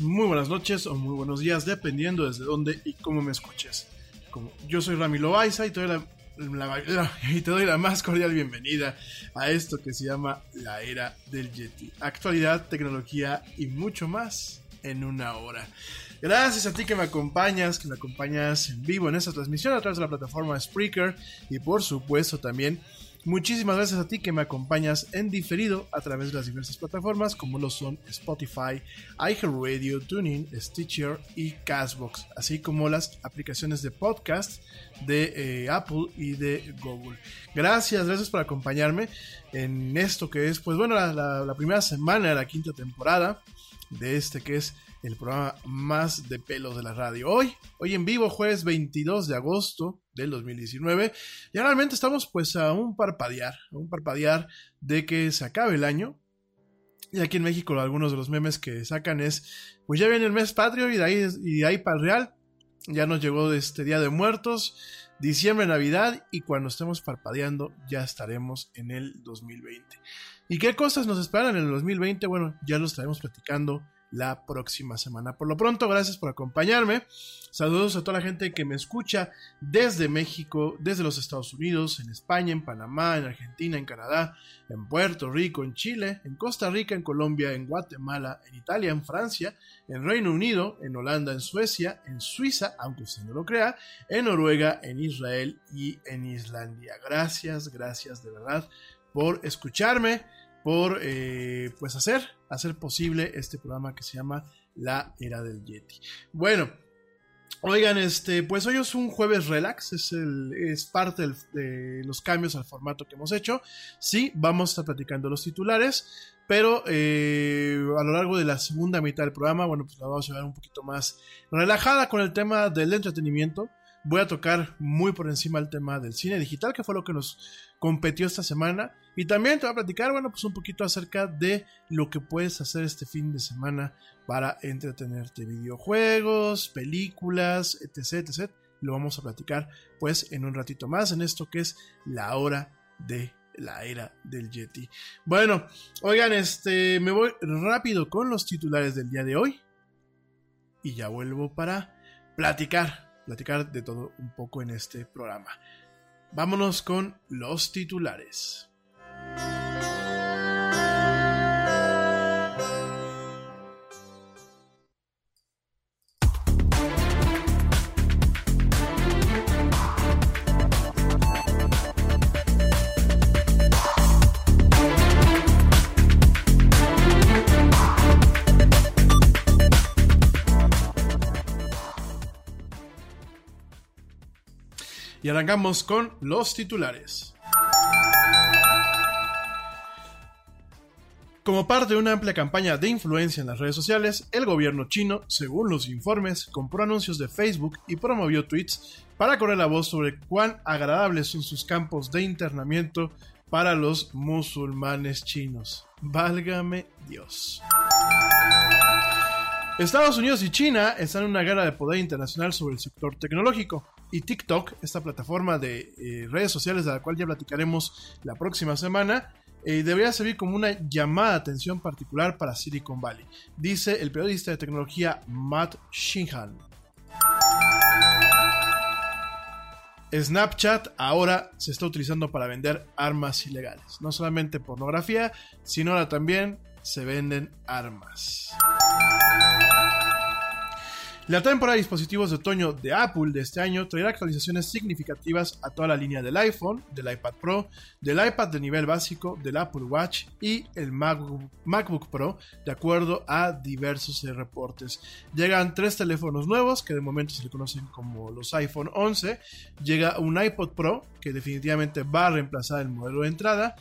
Muy buenas noches o muy buenos días, dependiendo desde dónde y cómo me escuches. Como yo soy Rami Loaiza y te, doy la- y te doy la más cordial bienvenida a esto que se llama la era del Yeti. Actualidad, tecnología y mucho más en una hora. Gracias a ti que me acompañas, que me acompañas en vivo en esta transmisión a través de la plataforma Spreaker y por supuesto también Muchísimas gracias a ti que me acompañas en diferido a través de las diversas plataformas como lo son Spotify, iHeartRadio, TuneIn, Stitcher y Castbox, así como las aplicaciones de podcast de eh, Apple y de Google. Gracias, gracias por acompañarme en esto que es, pues bueno, la, la- la primera semana de la quinta temporada. de este que es el programa más de pelos de la radio. Hoy, hoy en vivo, jueves 22 de agosto del 2019. Y realmente estamos pues a un parpadear, a un parpadear de que se acabe el año. Y aquí en México algunos de los memes que sacan es, pues ya viene el mes patrio y de ahí, y de ahí para el real. Ya nos llegó este Día de Muertos, diciembre, Navidad y cuando estemos parpadeando ya estaremos en el 2020. ¿Y qué cosas nos esperan en el 2020? Bueno, ya lo estaremos platicando la próxima semana. Por lo pronto, gracias por acompañarme. Saludos a toda la gente que me escucha desde México, desde los Estados Unidos, en España, en Panamá, en Argentina, en Canadá, en Puerto Rico, en Chile, en Costa Rica, en Colombia, en Guatemala, en Italia, en Francia, en Reino Unido, en Holanda, en Suecia, en Suiza, aunque usted no lo crea, en Noruega, en Israel y en Islandia. Gracias, gracias de verdad por escucharme por eh, pues hacer, hacer posible este programa que se llama La Era del Yeti. Bueno, oigan, este, pues hoy es un jueves relax, es, es parte de los cambios al formato que hemos hecho. Sí, vamos a estar platicando los titulares, pero eh, a lo largo de la segunda mitad del programa, bueno, pues la vamos a llevar un poquito más relajada con el tema del entretenimiento. Voy a tocar muy por encima el tema del cine digital, que fue lo que nos competió esta semana. Y también te voy a platicar, bueno, pues un poquito acerca de lo que puedes hacer este fin de semana para entretenerte. Videojuegos, películas, etc, etc. Lo vamos a platicar pues en un ratito más en esto que es la hora de la era del Yeti. Bueno, oigan, este, me voy rápido con los titulares del día de hoy. Y ya vuelvo para platicar, platicar de todo un poco en este programa. Vámonos con los titulares. Arrancamos con los titulares. Como parte de una amplia campaña de influencia en las redes sociales, el gobierno chino, según los informes, compró anuncios de Facebook y promovió tweets para correr la voz sobre cuán agradables son sus campos de internamiento para los musulmanes chinos. Válgame Dios. Estados Unidos y China están en una guerra de poder internacional sobre el sector tecnológico y TikTok, esta plataforma de eh, redes sociales de la cual ya platicaremos la próxima semana, eh, debería servir como una llamada de atención particular para Silicon Valley, dice el periodista de tecnología Matt Shinhan. Snapchat ahora se está utilizando para vender armas ilegales. No solamente pornografía, sino ahora también se venden armas. La temporada de dispositivos de otoño de Apple de este año traerá actualizaciones significativas a toda la línea del iPhone, del iPad Pro, del iPad de nivel básico, del Apple Watch y el MacBook, Pro, de acuerdo a diversos eh, reportes. Llegan tres teléfonos nuevos que de momento se le conocen como los iPhone 11. Llega un iPod Pro que definitivamente va a reemplazar el modelo de entrada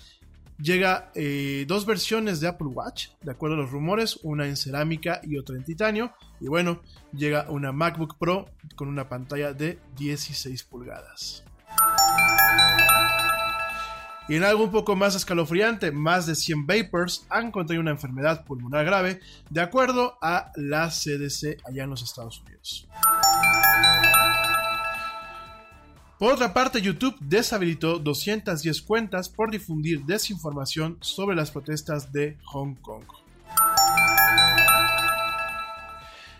llega eh, dos versiones de Apple Watch, de acuerdo a los rumores, una en cerámica y otra en titanio. Y bueno, llega una MacBook Pro con una pantalla de 16 pulgadas. Y en algo un poco más escalofriante, más de 100 vapers han contraído una enfermedad pulmonar grave, de acuerdo a la CDC allá en los Estados Unidos. Por otra parte, YouTube deshabilitó 210 cuentas por difundir desinformación sobre las protestas de Hong Kong.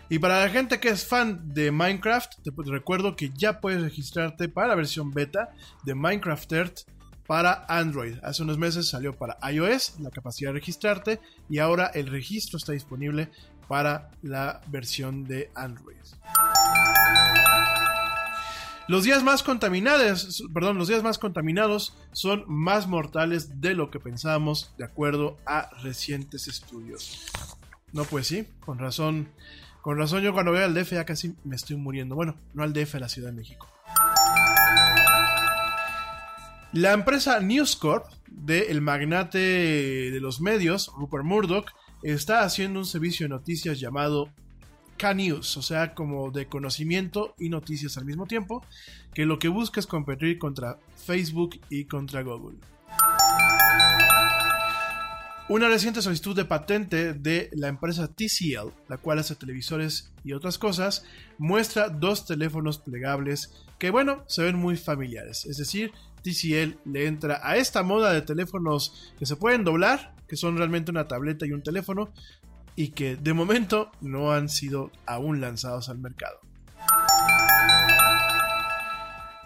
Y para la gente que es fan de Minecraft, te recuerdo que ya puedes registrarte para la versión beta de Minecraft Earth para Android. Hace unos meses salió para iOS la capacidad de registrarte y ahora el registro está disponible para la versión de Android. Los días más contaminados, perdón, los días más contaminados son más mortales de lo que pensábamos, de acuerdo a recientes estudios. No, pues sí, con razón. Con razón yo cuando veo al DF ya casi me estoy muriendo. Bueno, no al DF, a la Ciudad de México. La empresa News Corp del magnate de los medios, Rupert Murdoch, está haciendo un servicio de noticias llamado K-News, o sea, como de conocimiento y noticias al mismo tiempo, que lo que busca es competir contra Facebook y contra Google. Una reciente solicitud de patente de la empresa TCL, la cual hace televisores y otras cosas, muestra dos teléfonos plegables que, bueno, se ven muy familiares. Es decir, TCL le entra a esta moda de teléfonos que se pueden doblar, que son realmente una tableta y un teléfono, y que de momento no han sido aún lanzados al mercado.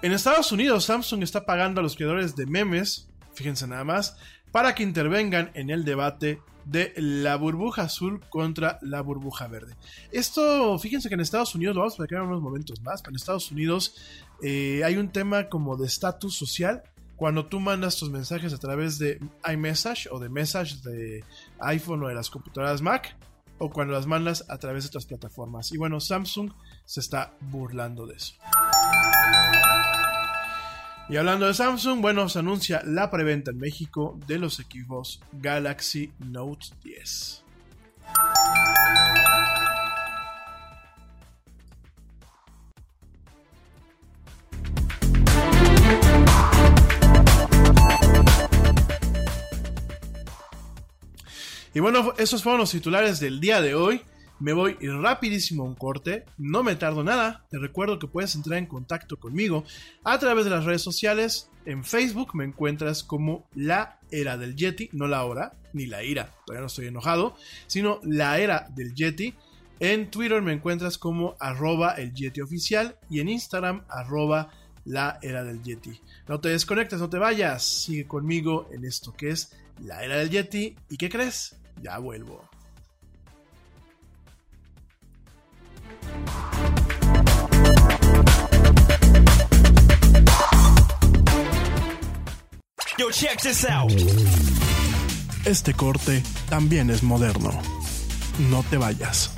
En Estados Unidos, Samsung está pagando a los creadores de memes, fíjense nada más, para que intervengan en el debate de la burbuja azul contra la burbuja verde. Esto, fíjense que en Estados Unidos, lo vamos a en unos momentos más, pero en Estados Unidos eh, hay un tema como de estatus social. Cuando tú mandas tus mensajes a través de iMessage o de Message de iPhone o de las computadoras Mac, o cuando las mandas a través de otras plataformas. Y bueno, Samsung se está burlando de eso. Y hablando de Samsung, bueno, se anuncia la preventa en México de los equipos Galaxy Note 10. Y bueno, esos fueron los titulares del día de hoy. Me voy rapidísimo a un corte, no me tardo nada. Te recuerdo que puedes entrar en contacto conmigo a través de las redes sociales. En Facebook me encuentras como la era del Yeti, no la hora, ni la ira, todavía no estoy enojado, sino la era del Yeti. En Twitter me encuentras como arroba el Yeti oficial y en Instagram arroba la era del Yeti. No te desconectes, no te vayas, sigue conmigo en esto que es la era del Yeti. ¿Y qué crees? Ya vuelvo. Yo, check this out. Este corte también es moderno. No te vayas.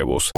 huevos.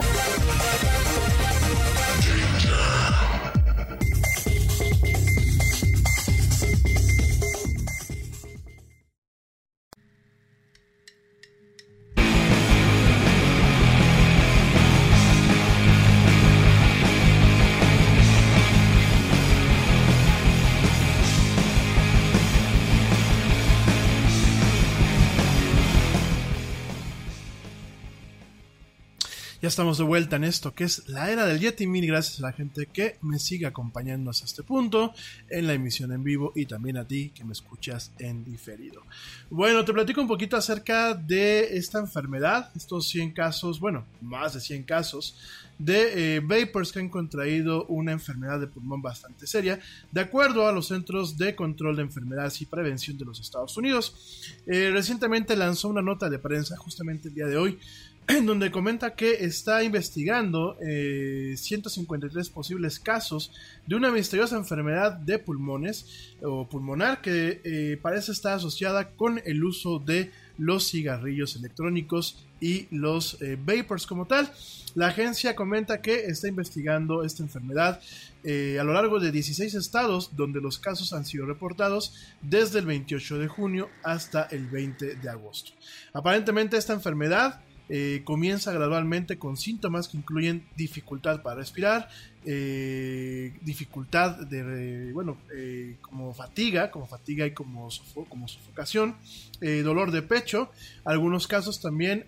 Ya estamos de vuelta en esto que es la era del Yeti. Mil gracias a la gente que me sigue acompañando hasta este punto en la emisión en vivo y también a ti que me escuchas en diferido. Bueno, te platico un poquito acerca de esta enfermedad, estos 100 casos, bueno, más de 100 casos de eh, vapors que han contraído una enfermedad de pulmón bastante seria, de acuerdo a los Centros de Control de Enfermedades y Prevención de los Estados Unidos. Eh, recientemente lanzó una nota de prensa justamente el día de hoy en donde comenta que está investigando eh, 153 posibles casos de una misteriosa enfermedad de pulmones o pulmonar que eh, parece estar asociada con el uso de los cigarrillos electrónicos y los eh, vapors como tal. La agencia comenta que está investigando esta enfermedad eh, a lo largo de 16 estados donde los casos han sido reportados desde el 28 de junio hasta el 20 de agosto. Aparentemente esta enfermedad eh, comienza gradualmente con síntomas que incluyen dificultad para respirar, eh, dificultad de, bueno, eh, como fatiga, como fatiga y como, como sofocación, dolor de pecho. Algunos casos también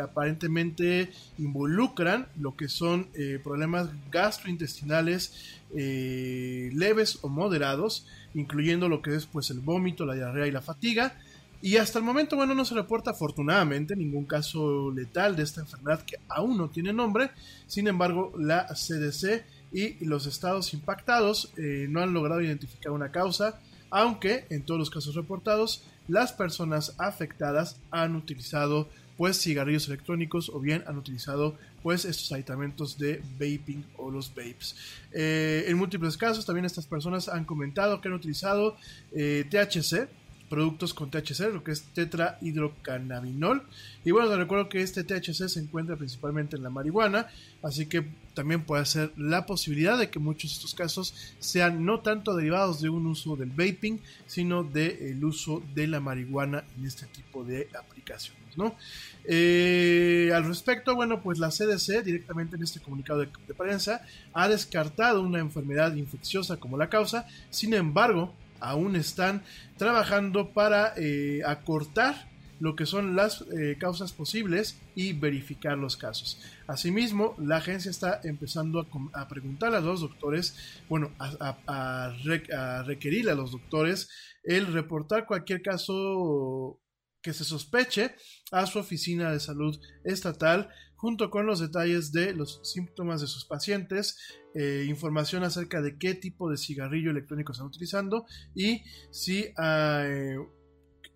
aparentemente involucran lo que son problemas gastrointestinales leves o moderados, incluyendo lo que es pues el vómito, la diarrea y la fatiga. Y hasta el momento, bueno, no se reporta afortunadamente ningún caso letal de esta enfermedad que aún no tiene nombre. Sin embargo, la CDC y los estados impactados eh, no han logrado identificar una causa, aunque en todos los casos reportados, las personas afectadas han utilizado pues cigarrillos electrónicos o bien han utilizado pues estos aditamentos de vaping o los vapes. Eh, en múltiples casos también estas personas han comentado que han utilizado eh, THC, productos con THC, lo que es tetrahidrocannabinol. Y bueno, te recuerdo que este THC se encuentra principalmente en la marihuana, así que también puede ser la posibilidad de que muchos de estos casos sean no tanto derivados de un uso del vaping, sino del uso de la marihuana en este tipo de aplicaciones, ¿no? Eh, al respecto, bueno, pues la CDC directamente en este comunicado de, de prensa ha descartado una enfermedad infecciosa como la causa, sin embargo, aún están trabajando para eh, acortar lo que son las eh, causas posibles y verificar los casos. Asimismo, la agencia está empezando a, preguntar a los doctores, bueno, a, a requerir a los doctores el reportar cualquier caso que se sospeche a su oficina de salud estatal junto con los detalles de los síntomas de sus pacientes, eh, información acerca de qué tipo de cigarrillo electrónico están utilizando y si eh,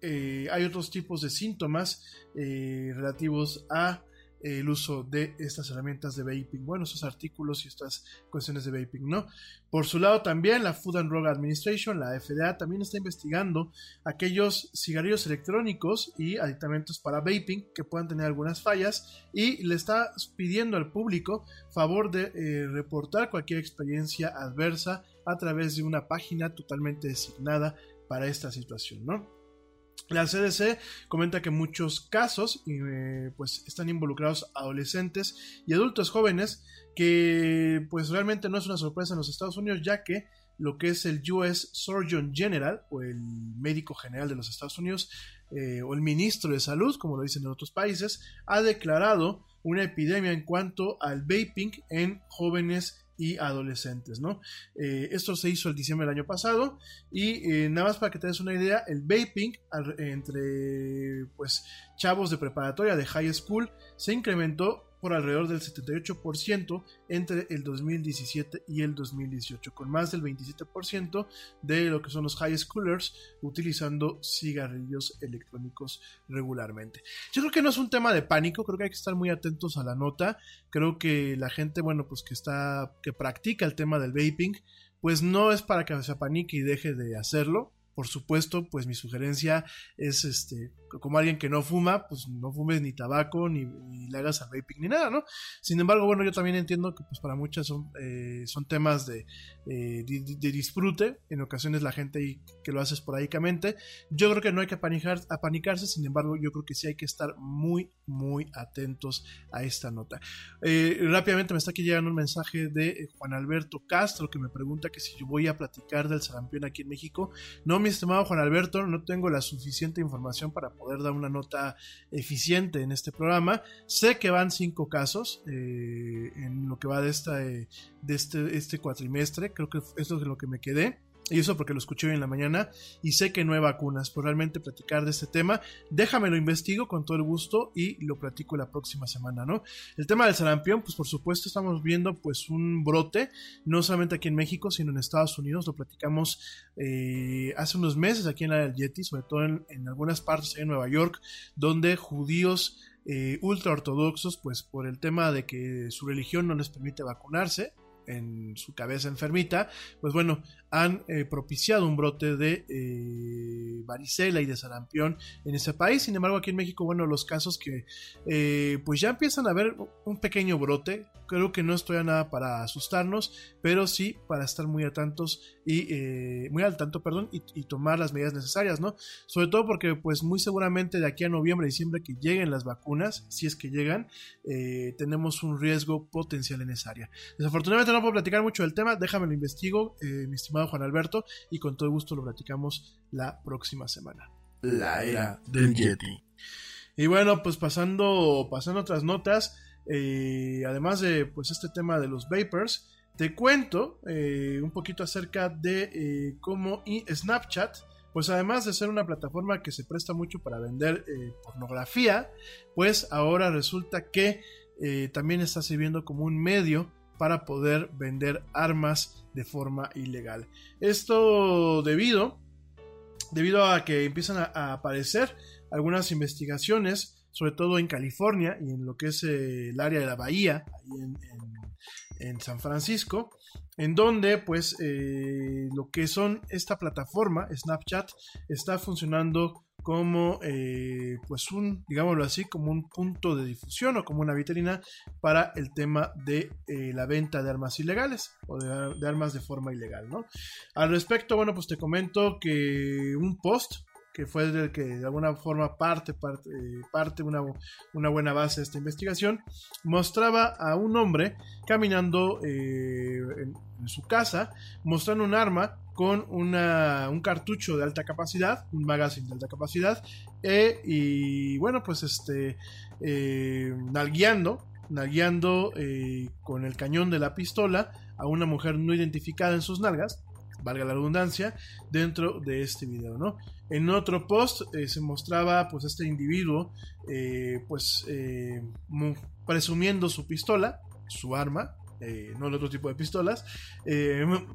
eh, hay otros tipos de síntomas eh, relativos a el uso de estas herramientas de vaping, bueno, esos artículos y estas cuestiones de vaping, ¿no? Por su lado también la Food and Drug Administration, la FDA, también está investigando aquellos cigarrillos electrónicos y aditamentos para vaping que puedan tener algunas fallas y le está pidiendo al público favor de eh, reportar cualquier experiencia adversa a través de una página totalmente designada para esta situación, ¿no? La CDC comenta que muchos casos eh, pues están involucrados adolescentes y adultos jóvenes que pues realmente no es una sorpresa en los Estados Unidos ya que lo que es el US Surgeon General o el médico general de los Estados Unidos eh, o el ministro de salud como lo dicen en otros países ha declarado una epidemia en cuanto al vaping en jóvenes y adolescentes, ¿no? Eh, esto se hizo el diciembre del año pasado y eh, nada más para que te des una idea, el vaping entre pues chavos de preparatoria de high school se incrementó por alrededor del 78% entre el 2017 y el 2018, con más del 27% de lo que son los high schoolers utilizando cigarrillos electrónicos regularmente. Yo creo que no es un tema de pánico, creo que hay que estar muy atentos a la nota. Creo que la gente, bueno, pues que está, que practica el tema del vaping, pues no es para que se apanique y deje de hacerlo. Por supuesto, pues mi sugerencia es este, como alguien que no fuma, pues no fumes ni tabaco, ni, le hagas al vaping, ni nada, ¿no? Sin embargo, bueno, yo también entiendo que pues para muchas son, eh, son temas de, eh, de, disfrute, en ocasiones la gente que lo hace esporádicamente. Yo creo que no hay que apanicar, apanicarse, sin embargo, yo creo que sí hay que estar muy, muy atentos a esta nota. Eh, rápidamente me está aquí llegando un mensaje de eh, Juan Alberto Castro que me pregunta que si yo voy a platicar del sarampión aquí en México. No, mi estimado Juan Alberto, no tengo la suficiente información para poder poder dar una nota eficiente en este programa. Sé que van cinco casos eh, en lo que va de, esta, eh, de este, este cuatrimestre, creo que esto es lo que me quedé. Y eso porque lo escuché hoy en la mañana y sé que no hay vacunas. Por realmente platicar de este tema, déjame lo investigo con todo el gusto y lo platico la próxima semana, ¿no? El tema del sarampión, pues por supuesto estamos viendo pues un brote, no solamente aquí en México, sino en Estados Unidos. Lo platicamos eh, hace unos meses aquí en la del Yeti, sobre todo en, algunas partes en Nueva York, donde judíos eh, ultra ortodoxos, pues por el tema de que su religión no les permite vacunarse, en su cabeza enfermita, pues bueno, han eh, propiciado un brote de eh, varicela y de sarampión en ese país. Sin embargo, aquí en México, bueno, los casos que eh, pues ya empiezan a ver un pequeño brote, creo que no estoy a nada para asustarnos, pero sí para estar muy atentos y eh, muy al tanto, perdón, y, y, tomar las medidas necesarias, ¿no? Sobre todo porque pues muy seguramente de aquí a noviembre, diciembre que lleguen las vacunas, si es que llegan, eh, tenemos un riesgo potencial en esa área. Desafortunadamente no puedo platicar mucho del tema, déjame lo investigo, eh, mi estimado Juan Alberto, y con todo gusto lo platicamos la próxima semana. La era del Yeti. Y bueno, pues pasando, pasando otras notas, eh, además de pues este tema de los vapors, te cuento eh, un poquito acerca de eh, cómo Snapchat, pues además de ser una plataforma que se presta mucho para vender eh, pornografía, pues ahora resulta que también está sirviendo como un medio para poder vender armas de forma ilegal. Esto debido, debido a que empiezan a, aparecer algunas investigaciones, sobre todo en California y en lo que es el área de la bahía, ahí en, en San Francisco, en donde pues eh, lo que son esta plataforma, Snapchat, está funcionando como eh, pues un, digámoslo así, como un punto de difusión o como una vitrina para el tema de eh, la venta de armas ilegales o de, de, armas de forma ilegal, ¿no? Al respecto, bueno, pues te comento que un post que fue el que de alguna forma parte, parte, eh, parte una, una, buena base de esta investigación, mostraba a un hombre caminando eh, en, su casa, mostrando un arma con una, un cartucho de alta capacidad, un magazine de alta capacidad, eh, y bueno, pues este, nalgueando, nalgueando con el cañón de la pistola a una mujer no identificada en sus nalgas, valga la redundancia, dentro de este video, ¿no? En otro post eh, se mostraba pues este individuo eh, pues eh, presumiendo su pistola, su arma, no el otro tipo de pistolas,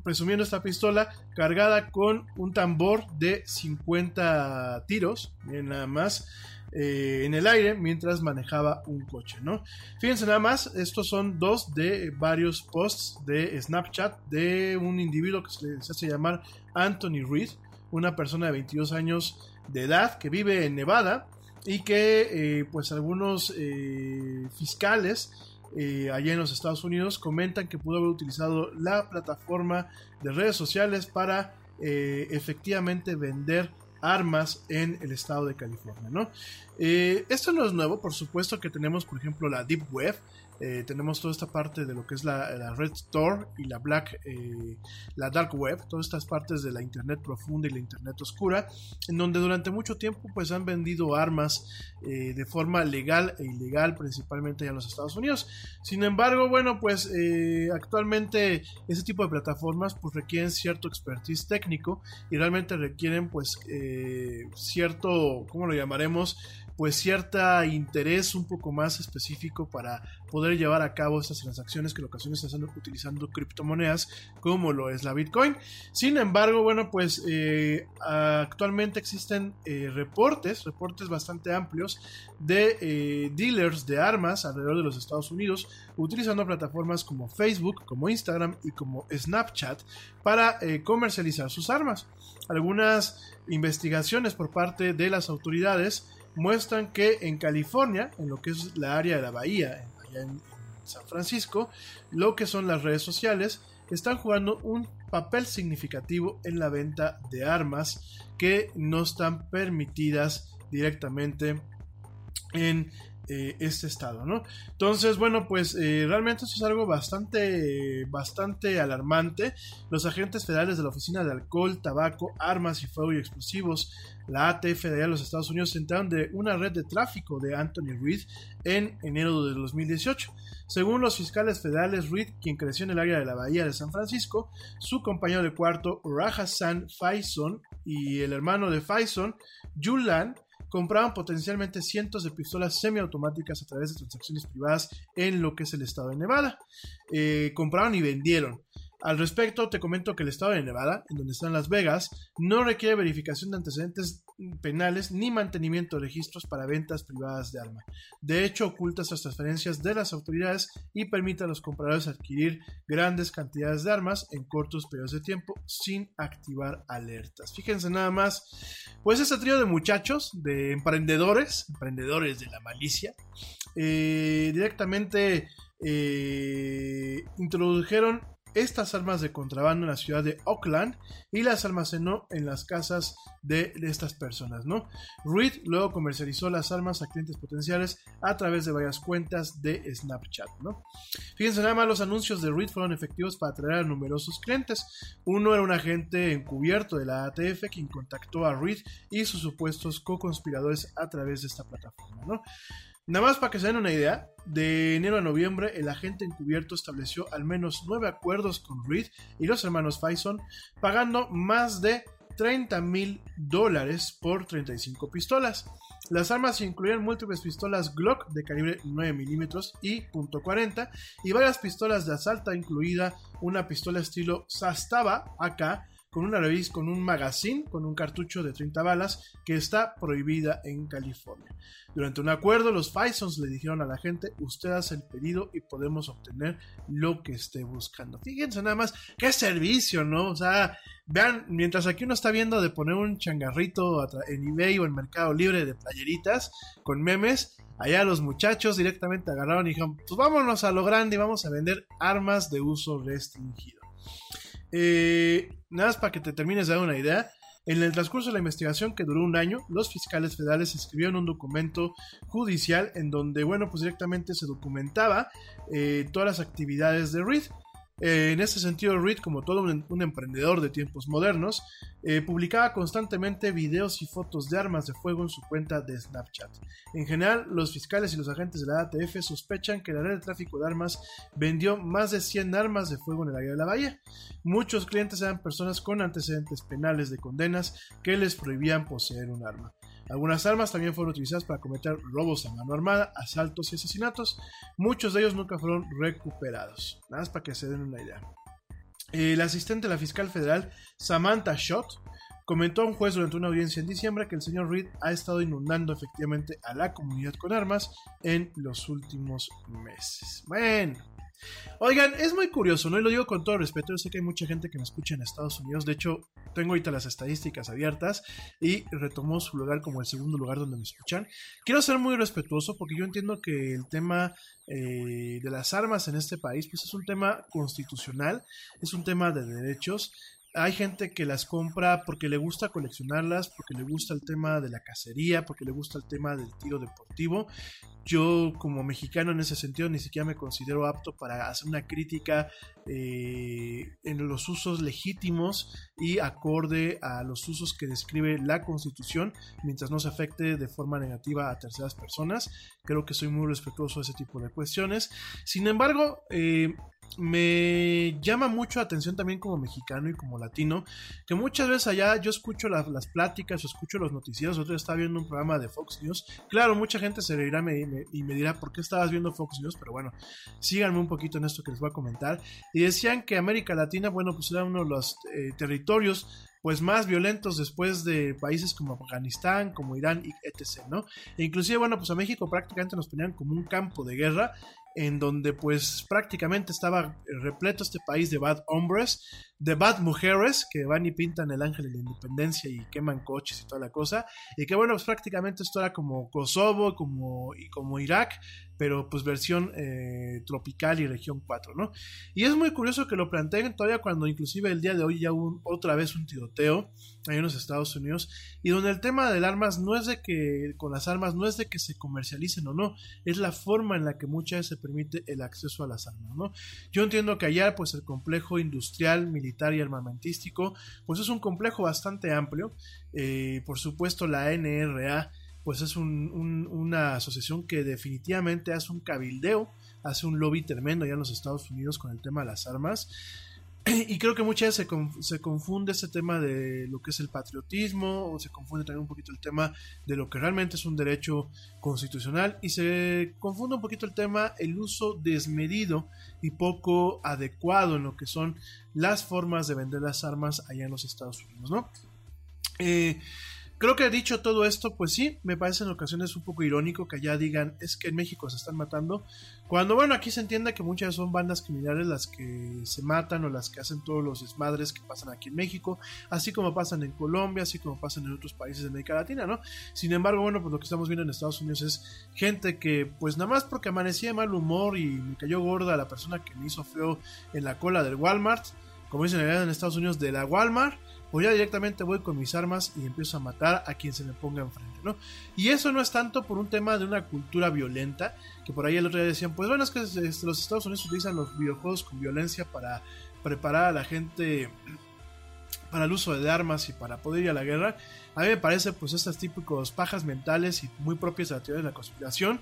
presumiendo esta pistola cargada con un tambor de 50 tiros, nada más, eh, en el aire mientras manejaba un coche, ¿no? Fíjense nada más, estos son dos de varios posts de Snapchat de un individuo que se, se hace llamar Anthony Reed, una persona de 22 años de edad que vive en Nevada y que eh, pues algunos eh, fiscales eh, allá en los Estados Unidos comentan que pudo haber utilizado la plataforma de redes sociales para efectivamente vender armas en el estado de California, ¿no? Eh, esto no es nuevo, por supuesto que tenemos, por ejemplo, la Deep Web, eh, tenemos toda esta parte de lo que es la, Red Store y la Black, eh, la Dark Web, todas estas partes de la Internet profunda y la Internet oscura, en donde durante mucho tiempo pues han vendido armas eh, de forma legal e ilegal, principalmente en los Estados Unidos. Sin embargo, bueno, pues actualmente ese tipo de plataformas pues requieren cierto expertise técnico y realmente requieren pues cierto, ¿cómo lo llamaremos? Pues cierta interés un poco más específico para poder llevar a cabo estas transacciones que en ocasiones están utilizando criptomonedas como lo es la Bitcoin. Sin embargo, bueno, pues eh, actualmente existen eh, reportes, reportes bastante amplios de eh, dealers de armas alrededor de los Estados Unidos utilizando plataformas como Facebook, como Instagram y como Snapchat para comercializar sus armas. Algunas investigaciones por parte de las autoridades muestran que en California, en lo que es la área de la bahía, allá en, San Francisco, lo que son las redes sociales, están jugando un papel significativo en la venta de armas que no están permitidas directamente en eh, este estado, ¿no? Entonces, bueno, pues eh, realmente esto es algo bastante, bastante alarmante. Los agentes federales de la Oficina de Alcohol, Tabaco, Armas y Fuego y Explosivos, la ATF de los Estados Unidos, se enteraron de una red de tráfico de Anthony Reed en enero de 2018. Según los fiscales federales, Reed, quien creció en el área de la Bahía de San Francisco, su compañero de cuarto, Rahasan Faison, y el hermano de Faison, Julan, compraban potencialmente cientos de pistolas semiautomáticas a través de transacciones privadas en lo que es el estado de Nevada. Eh, compraron y vendieron. Al respecto, te comento que el estado de Nevada, en donde están Las Vegas, no requiere verificación de antecedentes penales ni mantenimiento de registros para ventas privadas de arma. De hecho, oculta estas transferencias de las autoridades y permite a los compradores adquirir grandes cantidades de armas en cortos periodos de tiempo sin activar alertas. Fíjense nada más, pues este trío de muchachos, de emprendedores, emprendedores de la malicia, eh, directamente eh, introdujeron estas armas de contrabando en la ciudad de Oakland y las almacenó en las casas de, estas personas, ¿no? Reed luego comercializó las armas a clientes potenciales a través de varias cuentas de Snapchat, ¿no? Fíjense nada más, los anuncios de Reed fueron efectivos para atraer a numerosos clientes. Uno era un agente encubierto de la ATF quien contactó a Reed y sus supuestos co-conspiradores a través de esta plataforma, ¿no? Nada más para que se den una idea, de enero a noviembre el agente encubierto estableció al menos nueve acuerdos con Reed y los hermanos Faison, pagando más de 30 mil dólares por 35 pistolas. Las armas incluían múltiples pistolas Glock de calibre 9 milímetros y .40 y varias pistolas de asalto, incluida una pistola estilo Sastava AK con una revís con un magazine con un cartucho de 30 balas que está prohibida en California. Durante un acuerdo, los Fisons le dijeron a la gente, usted hace el pedido y podemos obtener lo que esté buscando. Fíjense nada más, qué servicio, ¿no? O sea, vean, mientras aquí uno está viendo de poner un changarrito en eBay o en Mercado Libre de playeritas con memes, allá los muchachos directamente agarraron y dijeron, pues vámonos a lo grande y vamos a vender armas de uso restringido. Eh, nada más para que te termines de dar una idea. En el transcurso de la investigación, que duró un año, los fiscales federales escribieron un documento judicial en donde, bueno, pues directamente se documentaba eh, todas las actividades de Reed. Eh, en este sentido, Reed, como todo un, un emprendedor de tiempos modernos, eh, publicaba constantemente videos y fotos de armas de fuego en su cuenta de Snapchat. En general, los fiscales y los agentes de la ATF sospechan que la red de tráfico de armas vendió más de 100 armas de fuego en el área de la bahía. Muchos clientes eran personas con antecedentes penales de condenas que les prohibían poseer un arma. Algunas armas también fueron utilizadas para cometer robos a mano armada, asaltos y asesinatos. Muchos de ellos nunca fueron recuperados. Nada más para que se den una idea. El asistente de la fiscal federal, Samantha Schott, comentó a un juez durante una audiencia en diciembre que el señor Reed ha estado inundando efectivamente a la comunidad con armas en los últimos meses. Bueno. Oigan, es muy curioso, ¿no? Y lo digo con todo respeto, yo sé que hay mucha gente que me escucha en Estados Unidos, de hecho, tengo ahorita las estadísticas abiertas y retomó su lugar como el segundo lugar donde me escuchan. Quiero ser muy respetuoso porque yo entiendo que el tema eh, de las armas en este país, pues es un tema constitucional, es un tema de derechos, hay gente que las compra porque le gusta coleccionarlas, porque le gusta el tema de la cacería, porque le gusta el tema del tiro deportivo. Yo como mexicano en ese sentido ni siquiera me considero apto para hacer una crítica eh, en los usos legítimos y acorde a los usos que describe la constitución mientras no se afecte de forma negativa a terceras personas. Creo que soy muy respetuoso de ese tipo de cuestiones. Sin embargo, eh, me llama mucho la atención también como mexicano y como latino, que muchas veces allá yo escucho las, las pláticas o escucho los noticieros, otro estaba viendo un programa de Fox News, claro, mucha gente se reirá me- y me dirá, ¿por qué estabas viendo Fox News? Pero bueno, síganme un poquito en esto que les voy a comentar. Y decían que América Latina, bueno, pues era uno de los eh, territorios pues más violentos después de países como Afganistán, como Irán etc, ¿no? E inclusive, bueno, pues a México prácticamente nos ponían como un campo de guerra en donde pues prácticamente estaba repleto este país de bad hombres, de bad mujeres que van y pintan el ángel de la independencia y queman coches y toda la cosa, y que bueno, pues prácticamente esto era como Kosovo como, y como Irak, pero pues versión eh, tropical y región 4, ¿no? Y es muy curioso que lo planteen todavía cuando inclusive el día de hoy ya hubo otra vez un tiroteo ahí en los Estados Unidos y donde el tema del armas no es de que con las armas no es de que se comercialicen o no, es la forma en la que muchas veces se permite el acceso a las armas, ¿no? Yo entiendo que allá pues el complejo industrial, militar y armamentístico pues es un complejo bastante amplio, eh, por supuesto la NRA pues es un- un- una asociación que definitivamente hace un cabildeo, hace un lobby tremendo allá en los Estados Unidos con el tema de las armas. Y creo que muchas veces se confunde ese tema de lo que es el patriotismo, o se confunde también un poquito el tema de lo que realmente es un derecho constitucional, y se confunde un poquito el tema, el uso desmedido y poco adecuado en lo que son las formas de vender las armas allá en los Estados Unidos, ¿no? Eh, Creo que dicho todo esto, pues sí, me parece en ocasiones un poco irónico que allá digan es que en México se están matando, cuando bueno, aquí se entiende que muchas son bandas criminales las que se matan o las que hacen todos los desmadres que pasan aquí en México, así como pasan en Colombia, así como pasan en otros países de América Latina, ¿no? Sin embargo, bueno, pues lo que estamos viendo en Estados Unidos es gente que pues nada más porque amanecía de mal humor y me cayó gorda la persona que me hizo feo en la cola del Walmart, como dicen allá en Estados Unidos, de la Walmart, pues ya directamente voy con mis armas y empiezo a matar a quien se me ponga enfrente, ¿no? Y eso no es tanto por un tema de una cultura violenta, que por ahí el otro día decían, pues bueno, es que este, los Estados Unidos utilizan los videojuegos con violencia para preparar a la gente para el uso de armas y para poder ir a la guerra. A mí me parece pues estas típicos pajas mentales y muy propias de la teoría de la conspiración.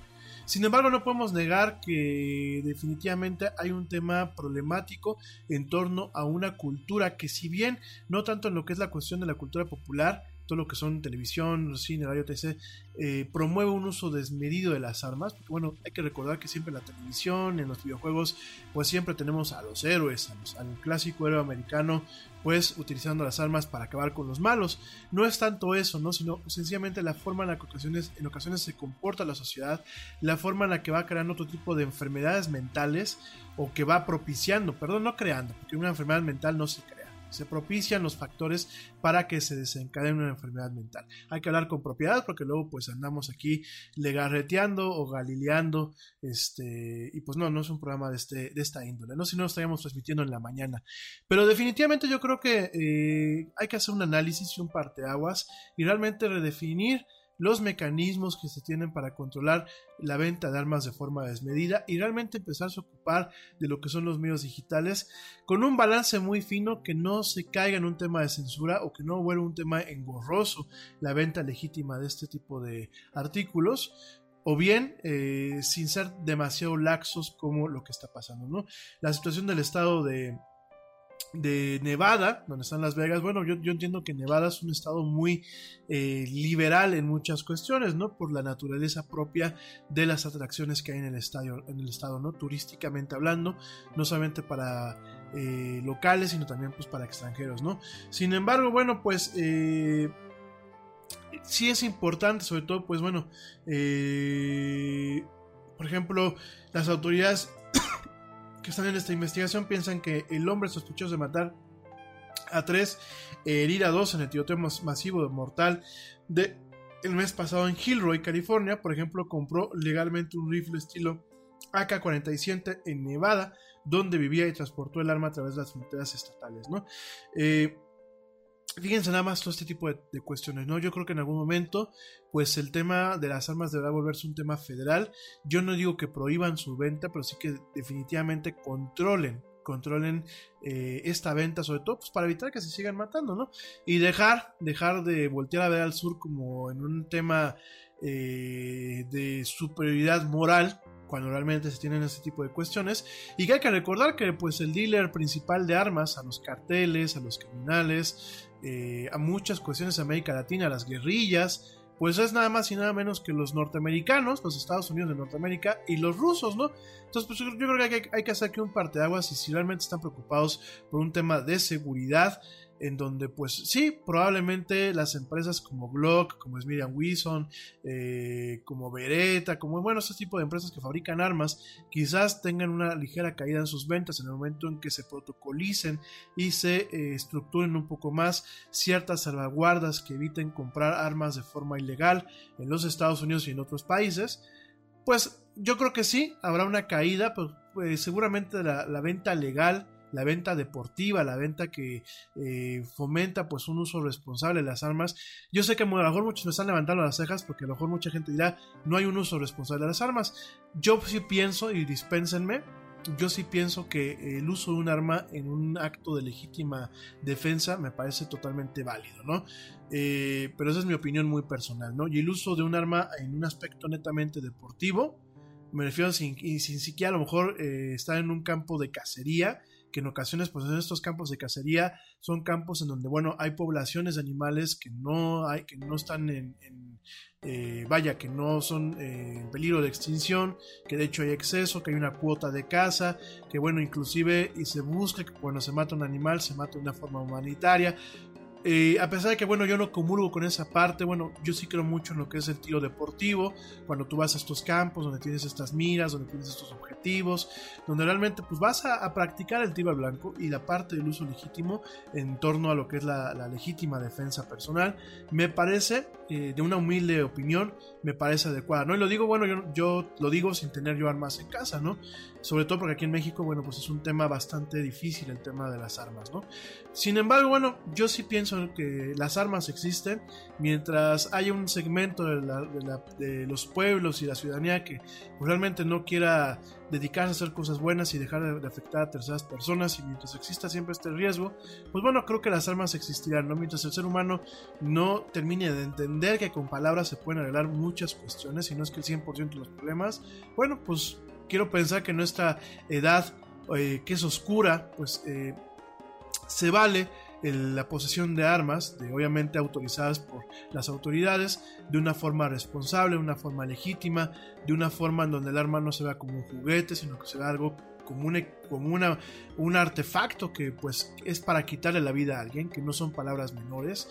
Sin embargo, no podemos negar que definitivamente hay un tema problemático en torno a una cultura que si bien no tanto en lo que es la cuestión de la cultura popular, todo lo que son televisión, cine, radio, etc., eh, promueve un uso desmedido de las armas. Porque, bueno, hay que recordar que siempre en la televisión, en los videojuegos, pues siempre tenemos a los héroes, al clásico héroe americano, pues utilizando las armas para acabar con los malos. No es tanto eso, ¿no? Sino sencillamente la forma en la que ocasiones, en ocasiones se comporta la sociedad, la forma en la que va creando otro tipo de enfermedades mentales o que va propiciando, perdón, no creando, porque una enfermedad mental no se crea. Se propician los factores para que se desencadene una enfermedad mental. Hay que hablar con propiedad porque luego pues andamos aquí legarreteando o galileando, este, y pues no, no es un programa de, este, de esta índole, ¿no? Si no lo estaríamos transmitiendo en la mañana. Pero definitivamente yo creo que eh, hay que hacer un análisis y un parteaguas y realmente redefinir los mecanismos que se tienen para controlar la venta de armas de forma desmedida y realmente empezar a ocupar de lo que son los medios digitales con un balance muy fino que no se caiga en un tema de censura o que no vuelva un tema engorroso la venta legítima de este tipo de artículos o bien eh, sin ser demasiado laxos como lo que está pasando, ¿no? La situación del estado de, de Nevada, donde están Las Vegas, bueno, yo, yo entiendo que Nevada es un estado muy eh, liberal en muchas cuestiones, ¿no? Por la naturaleza propia de las atracciones que hay en el, en el estado, ¿no? Turísticamente hablando, no solamente para eh, locales, sino también pues para extranjeros, ¿no? Sin embargo, bueno, pues... Eh, sí es importante, sobre todo, pues bueno, eh, por ejemplo, las autoridades que están en esta investigación piensan que el hombre sospechoso de matar a tres, herir a dos en el tiroteo mas- masivo mortal de el mes pasado en Gilroy, California, por ejemplo, compró legalmente un rifle estilo AK-47 en Nevada, donde vivía y transportó el arma a través de las fronteras estatales, ¿no? Eh, Fíjense nada más todo este tipo de, cuestiones, ¿no? Yo creo que en algún momento, pues el tema de las armas deberá volverse un tema federal. Yo no digo que prohíban su venta, pero sí que definitivamente controlen, controlen eh, esta venta, sobre todo pues, para evitar que se sigan matando, ¿no? Y dejar, dejar de voltear a ver al sur como en un tema eh, de superioridad moral cuando realmente se tienen este tipo de cuestiones y que hay que recordar que pues el dealer principal de armas a los carteles, a los criminales, eh, a muchas cuestiones de América Latina, las guerrillas, pues es nada más y nada menos que los norteamericanos, los Estados Unidos de Norteamérica y los rusos, ¿no? Entonces, pues yo, creo que hay, que hay que hacer aquí un parteaguas y si realmente están preocupados por un tema de seguridad, en donde pues sí, probablemente las empresas como Glock, como Smith Wesson, eh, como Beretta, como bueno, este tipo de empresas que fabrican armas, quizás tengan una ligera caída en sus ventas en el momento en que se protocolicen y se eh, estructuren un poco más ciertas salvaguardas que eviten comprar armas de forma ilegal en los Estados Unidos y en otros países. Pues yo creo que sí, habrá una caída, pues, pues, seguramente la, la venta legal, la venta deportiva, la venta que eh, fomenta pues un uso responsable de las armas. Yo sé que a lo mejor muchos me están levantando las cejas porque a lo mejor mucha gente dirá no hay un uso responsable de las armas. Yo sí pienso, y dispénsenme, yo sí pienso que el uso de un arma en un acto de legítima defensa me parece totalmente válido, ¿no? Eh, pero esa es mi opinión muy personal, ¿no? Y el uso de un arma en un aspecto netamente deportivo, me refiero sin, sin siquiera a lo mejor eh, estar en un campo de cacería, que en ocasiones, pues en estos campos de cacería son campos en donde, bueno, hay poblaciones de animales que no hay, que no están en, en, eh, vaya, que no son eh, en peligro de extinción, que de hecho hay exceso, que hay una cuota de caza, que bueno, inclusive y se busca que cuando se mata un animal se mata de una forma humanitaria. Eh, a pesar de que, bueno, yo no comulgo con esa parte, bueno, yo sí creo mucho en lo que es el tiro deportivo, cuando tú vas a estos campos, donde tienes estas miras, donde tienes estos objetivos, donde realmente pues vas a, practicar el tiro al blanco y la parte del uso legítimo en torno a lo que es la, la legítima defensa personal, me parece, eh, de una humilde opinión, me parece adecuada, ¿no? Y lo digo, bueno, yo, yo lo digo sin tener yo armas en casa, ¿no? Sobre todo porque aquí en México, bueno, pues es un tema bastante difícil el tema de las armas, ¿no? Sin embargo, bueno, yo sí pienso que las armas existen mientras haya un segmento de, los pueblos y la ciudadanía que pues, realmente no quiera dedicarse a hacer cosas buenas y dejar de, de, afectar a terceras personas y mientras exista siempre este riesgo, pues bueno, creo que las armas existirán, ¿no? Mientras el ser humano no termine de entender que con palabras se pueden arreglar muchas cuestiones y no es que el 100% de los problemas, bueno, pues quiero pensar que nuestra edad, eh, que es oscura, pues eh, se vale el, la posesión de armas, de, obviamente autorizadas por las autoridades, de una forma responsable, de una forma legítima, de una forma en donde el arma no se vea como un juguete, sino que se vea algo como, un, como una, un artefacto que pues es para quitarle la vida a alguien, que no son palabras menores,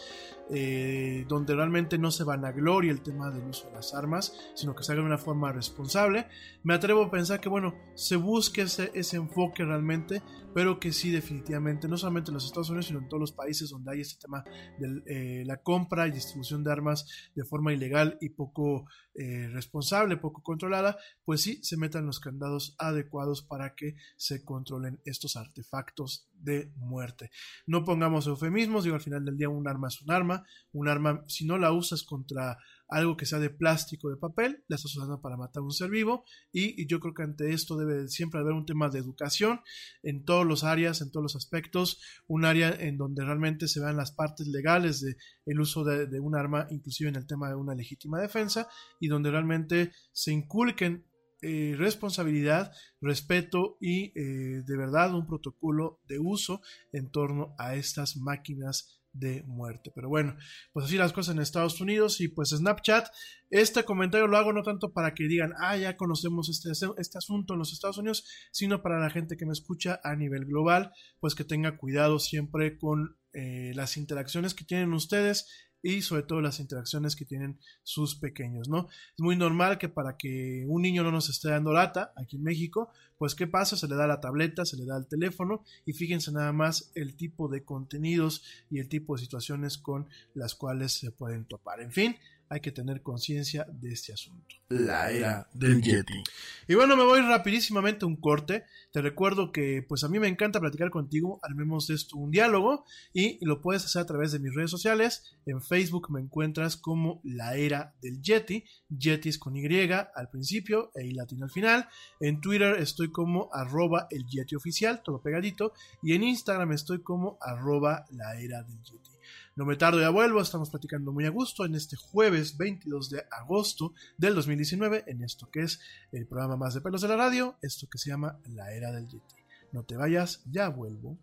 eh, donde realmente no se vanagloria el tema del uso de las armas, sino que se haga de una forma responsable. Me atrevo a pensar que, bueno, se busque ese, ese enfoque realmente, pero que sí, definitivamente, no solamente en los Estados Unidos, sino en todos los países donde hay este tema de eh, la compra y distribución de armas de forma ilegal y poco eh, responsable, poco controlada, pues sí, se metan los candados adecuados para que se controlen estos artefactos de muerte. No pongamos eufemismos, digo, al final del día un arma es un arma, un arma, si no la usas contra algo que sea de plástico, de papel, la estás usando para matar a un ser vivo y, yo creo que ante esto debe siempre haber un tema de educación en todos los áreas, en todos los aspectos, un área en donde realmente se vean las partes legales de el uso de, de un arma, inclusive en el tema de una legítima defensa y donde realmente se inculquen eh, responsabilidad, respeto y eh, de verdad un protocolo de uso en torno a estas máquinas de muerte. Pero bueno, pues así las cosas en Estados Unidos y pues Snapchat, este comentario lo hago no tanto para que digan, ah, ya conocemos este, este asunto en los Estados Unidos, sino para la gente que me escucha a nivel global, pues que tenga cuidado siempre con eh, las interacciones que tienen ustedes y sobre todo las interacciones que tienen sus pequeños, ¿no? Es muy normal que para que un niño no nos esté dando lata aquí en México, pues ¿qué pasa? Se le da la tableta, se le da el teléfono y fíjense nada más el tipo de contenidos y el tipo de situaciones con las cuales se pueden topar. En fin, hay que tener conciencia de este asunto. La era del Yeti. Y bueno, me voy rapidísimamente a un corte. Te recuerdo que pues a mí me encanta platicar contigo, armemos de esto un diálogo y lo puedes hacer a través de mis redes sociales. En Facebook me encuentras como La Era del Yeti, Yeti es con Y al principio e I latino al final. En Twitter estoy como arroba el Yeti oficial, todo pegadito. Y en Instagram estoy como arroba La Era del Yeti. No me tardo, ya vuelvo, estamos platicando muy a gusto en este jueves 22 de agosto del 2019, en esto que es el programa más de pelos de la radio, esto que se llama La Era del Yeti. No te vayas, ya vuelvo.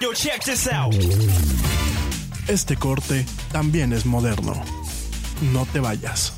Yo, check this out. Este corte también es moderno. No te vayas.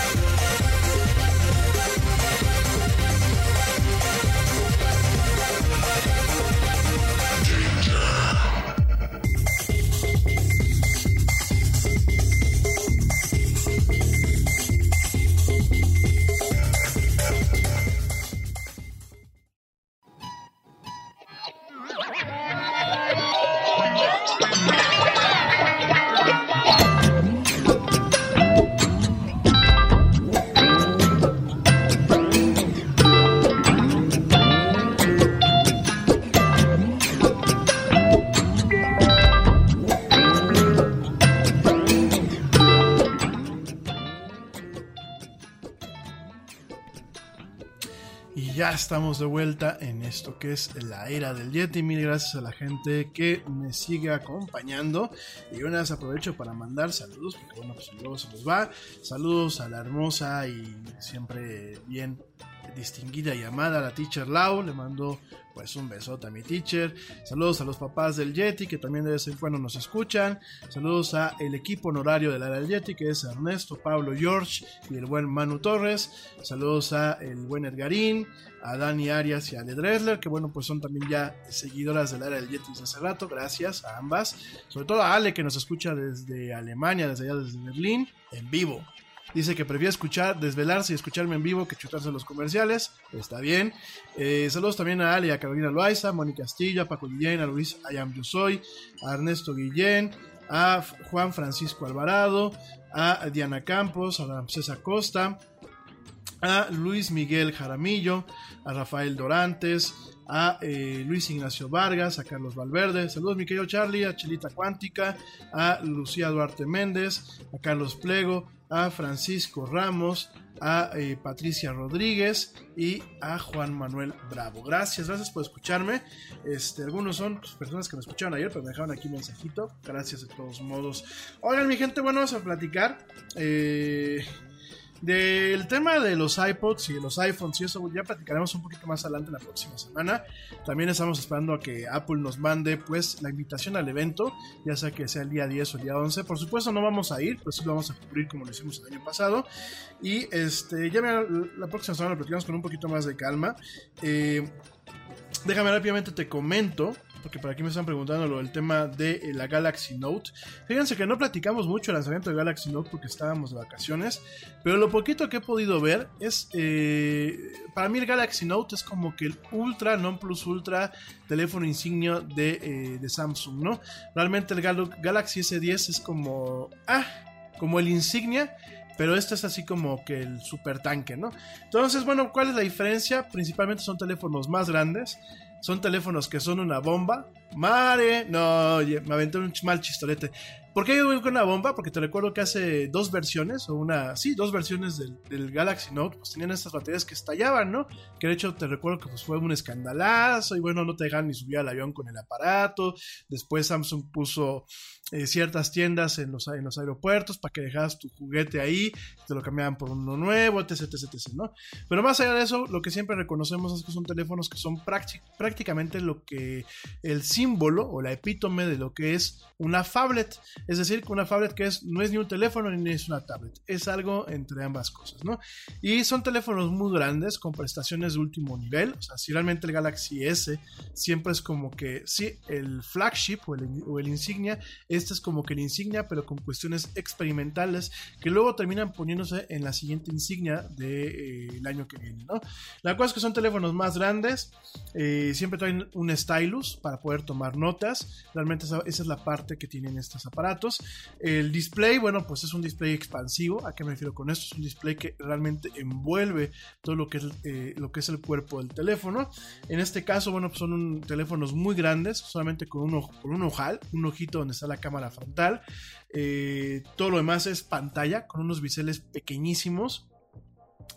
Estamos de vuelta en esto que es la era del Yeti. Mil gracias a la gente que me sigue acompañando. Y una vez aprovecho para mandar saludos, porque bueno, pues luego se los va. Saludos a la hermosa y siempre bien distinguida y amada, la teacher Lau. Le mando pues un besote a mi teacher. Saludos a los papás del Yeti que también de vez en cuando nos escuchan. Saludos a el equipo honorario del área del Yeti que es Ernesto, Pablo, George y el buen Manu Torres. Saludos a el buen Edgarín, a Dani Arias y a Ale Dresler que bueno pues son también ya seguidoras del área del Yeti desde hace rato. Gracias a ambas. Sobre todo a Ale que nos escucha desde Alemania, desde allá desde Berlín, en vivo. Dice que prefiere escuchar, desvelarse y escucharme en vivo que chutarse los comerciales. Está bien. Eh, saludos también a Ali, a Carolina Loaiza, a Mónica Castilla, a Paco Guillén, a Luis Ayam Yo Soy, a Ernesto Guillén, a Juan Francisco Alvarado, a Diana Campos, a Ramsés Acosta, a Luis Miguel Jaramillo, a Rafael Dorantes, a eh, Luis Ignacio Vargas, a Carlos Valverde, saludos mi querido Charlie, a Chelita Cuántica, a Lucía Duarte Méndez, a Carlos Plego, a Francisco Ramos, a eh, Patricia Rodríguez y a Juan Manuel Bravo. Gracias, gracias por escucharme. Este, algunos son pues, personas que me escucharon ayer, pero me dejaron aquí mensajito. Gracias de todos modos. Oigan, mi gente, bueno, vamos a platicar. eh, del tema de los iPods y de los iPhones y eso ya platicaremos un poquito más adelante la próxima semana. También estamos esperando a que Apple nos mande pues la invitación al evento, ya sea que sea el día 10 o el día 11. Por supuesto no vamos a ir, pues sí lo vamos a cubrir como lo hicimos el año pasado. Y este ya mira, la próxima semana lo platicamos con un poquito más de calma. Eh, déjame rápidamente te comento porque por aquí me están preguntando lo del tema de eh, la Galaxy Note. Fíjense que no platicamos mucho el lanzamiento de Galaxy Note porque estábamos de vacaciones, pero lo poquito que he podido ver es, eh, para mí el Galaxy Note es como que el ultra, non plus ultra teléfono insignia de, eh, de Samsung, ¿no? Realmente el Gal- Galaxy S10 es como, ah, como el insignia. Pero este es así como que el super tanque, ¿no? Entonces, bueno, ¿cuál es la diferencia? Principalmente son teléfonos más grandes. Son teléfonos que son una bomba. Mare, no, me aventé un mal chistorete. ¿Por qué digo que una bomba? Porque te recuerdo que hace dos versiones, o una, sí, dos versiones del, Galaxy Note, pues tenían estas baterías que estallaban, ¿no? Que de hecho te recuerdo que pues fue un escandalazo y bueno, no te dejan ni subir al avión con el aparato. Después Samsung puso eh, ciertas tiendas en los, en los aeropuertos para que dejas tu juguete ahí, te lo cambiaban por uno nuevo, etc, etc, etc, ¿no? Pero más allá de eso, lo que siempre reconocemos es que son teléfonos que son prácti- prácticamente lo que el símbolo o la epítome de lo que es una phablet. Es decir, una phablet que es, no es ni un teléfono ni es una tablet. Es algo entre ambas cosas, ¿no? Y son teléfonos muy grandes con prestaciones de último nivel. O sea, si realmente el Galaxy S siempre es como que, sí, el flagship o el, insignia, este es como que el insignia, pero con cuestiones experimentales que luego terminan poniéndose en la siguiente insignia del año que viene, ¿no? La cosa es que son teléfonos más grandes, eh, siempre traen un stylus para poder tomar notas, realmente esa, es la parte que tienen estos aparatos. El display, bueno, pues es un display expansivo, ¿a qué me refiero con esto? Es un display que realmente envuelve todo lo que es, eh, lo que es el cuerpo del teléfono. En este caso, bueno, pues son un, teléfonos muy grandes, solamente con un, con un ojal, un ojito donde está la cámara frontal. Eh, todo lo demás es pantalla con unos biseles pequeñísimos.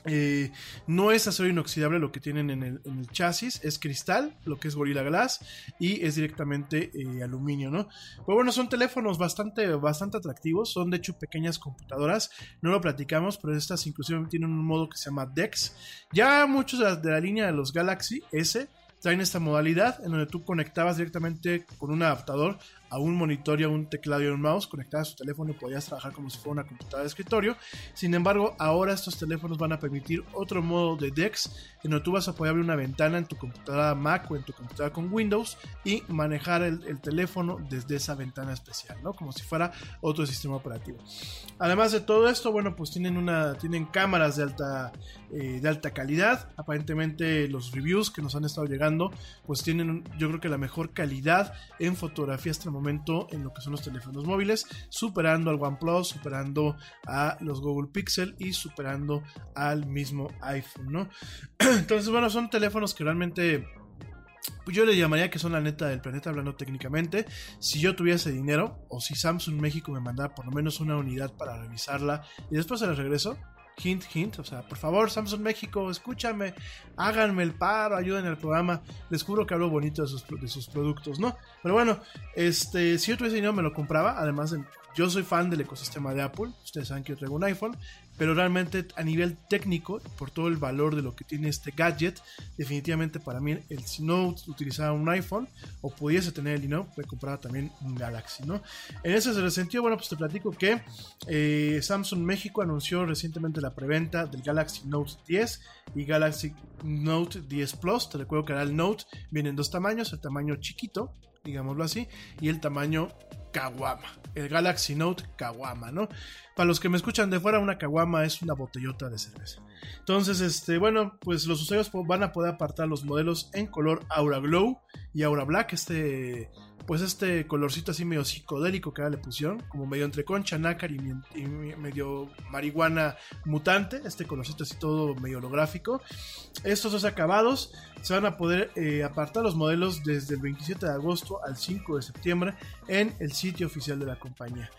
Eh, no es acero inoxidable lo que tienen en el, en el, chasis, es cristal, lo que es Gorilla Glass, y es directamente eh, aluminio, ¿no? Pero bueno, son teléfonos bastante, bastante atractivos, son de hecho pequeñas computadoras, no lo platicamos, pero estas inclusive tienen un modo que se llama DeX. Ya muchos de la, de la línea de los Galaxy S traen esta modalidad en donde tú conectabas directamente con un adaptador a un monitor y a un teclado y a un mouse, conectabas su teléfono y podías trabajar como si fuera una computadora de escritorio. Sin embargo, ahora estos teléfonos van a permitir otro modo de DeX, en donde tú vas a poder abrir una ventana en tu computadora Mac o en tu computadora con Windows y manejar el, el teléfono desde esa ventana especial, ¿no? Como si fuera otro sistema operativo. Además de todo esto, bueno, pues tienen una, tienen cámaras de alta, eh, de alta calidad. Aparentemente los reviews que nos han estado llegando, pues tienen, yo creo que la mejor calidad en fotografía hasta el momento en lo que son los teléfonos móviles, superando al OnePlus, superando a los Google Pixel y superando al mismo iPhone, ¿no? Entonces, bueno, son teléfonos que realmente pues yo le llamaría que son la neta del planeta hablando técnicamente. Si yo tuviese dinero o si Samsung México me mandara por lo menos una unidad para revisarla y después se la regreso, hint, hint, o sea, por favor, Samsung México, escúchame, háganme el paro, ayuden al programa, les juro que hablo bonito de sus, de sus productos, ¿no? Pero bueno, este, si yo tuviese dinero me lo compraba, además de, yo soy fan del ecosistema de Apple, ustedes saben que yo traigo un iPhone, pero realmente a nivel técnico, por todo el valor de lo que tiene este gadget, definitivamente para mí, el, si no utilizara un iPhone o pudiese tener el dinero, me compraba también un Galaxy, ¿no? En ese sentido, bueno, pues te platico que eh, Samsung México anunció recientemente la preventa del Galaxy Note 10 y Galaxy Note 10 Plus. Te recuerdo que era el Note, vienen dos tamaños, el tamaño chiquito, digámoslo así, y el tamaño Kawama, el Galaxy Note Kawama, ¿no? Para los que me escuchan de fuera, una Kawama es una botellota de cerveza. Entonces, este, bueno, pues los usuarios van a poder apartar los modelos en color Aura Glow y Aura Black, este, pues este colorcito así medio psicodélico que ahora le pusieron, como medio entre concha, nácar y, medio marihuana mutante, este colorcito así todo medio holográfico. Estos dos acabados se van a poder eh, apartar los modelos desde el 27 de agosto al 5 de septiembre en el sitio oficial de la compañía.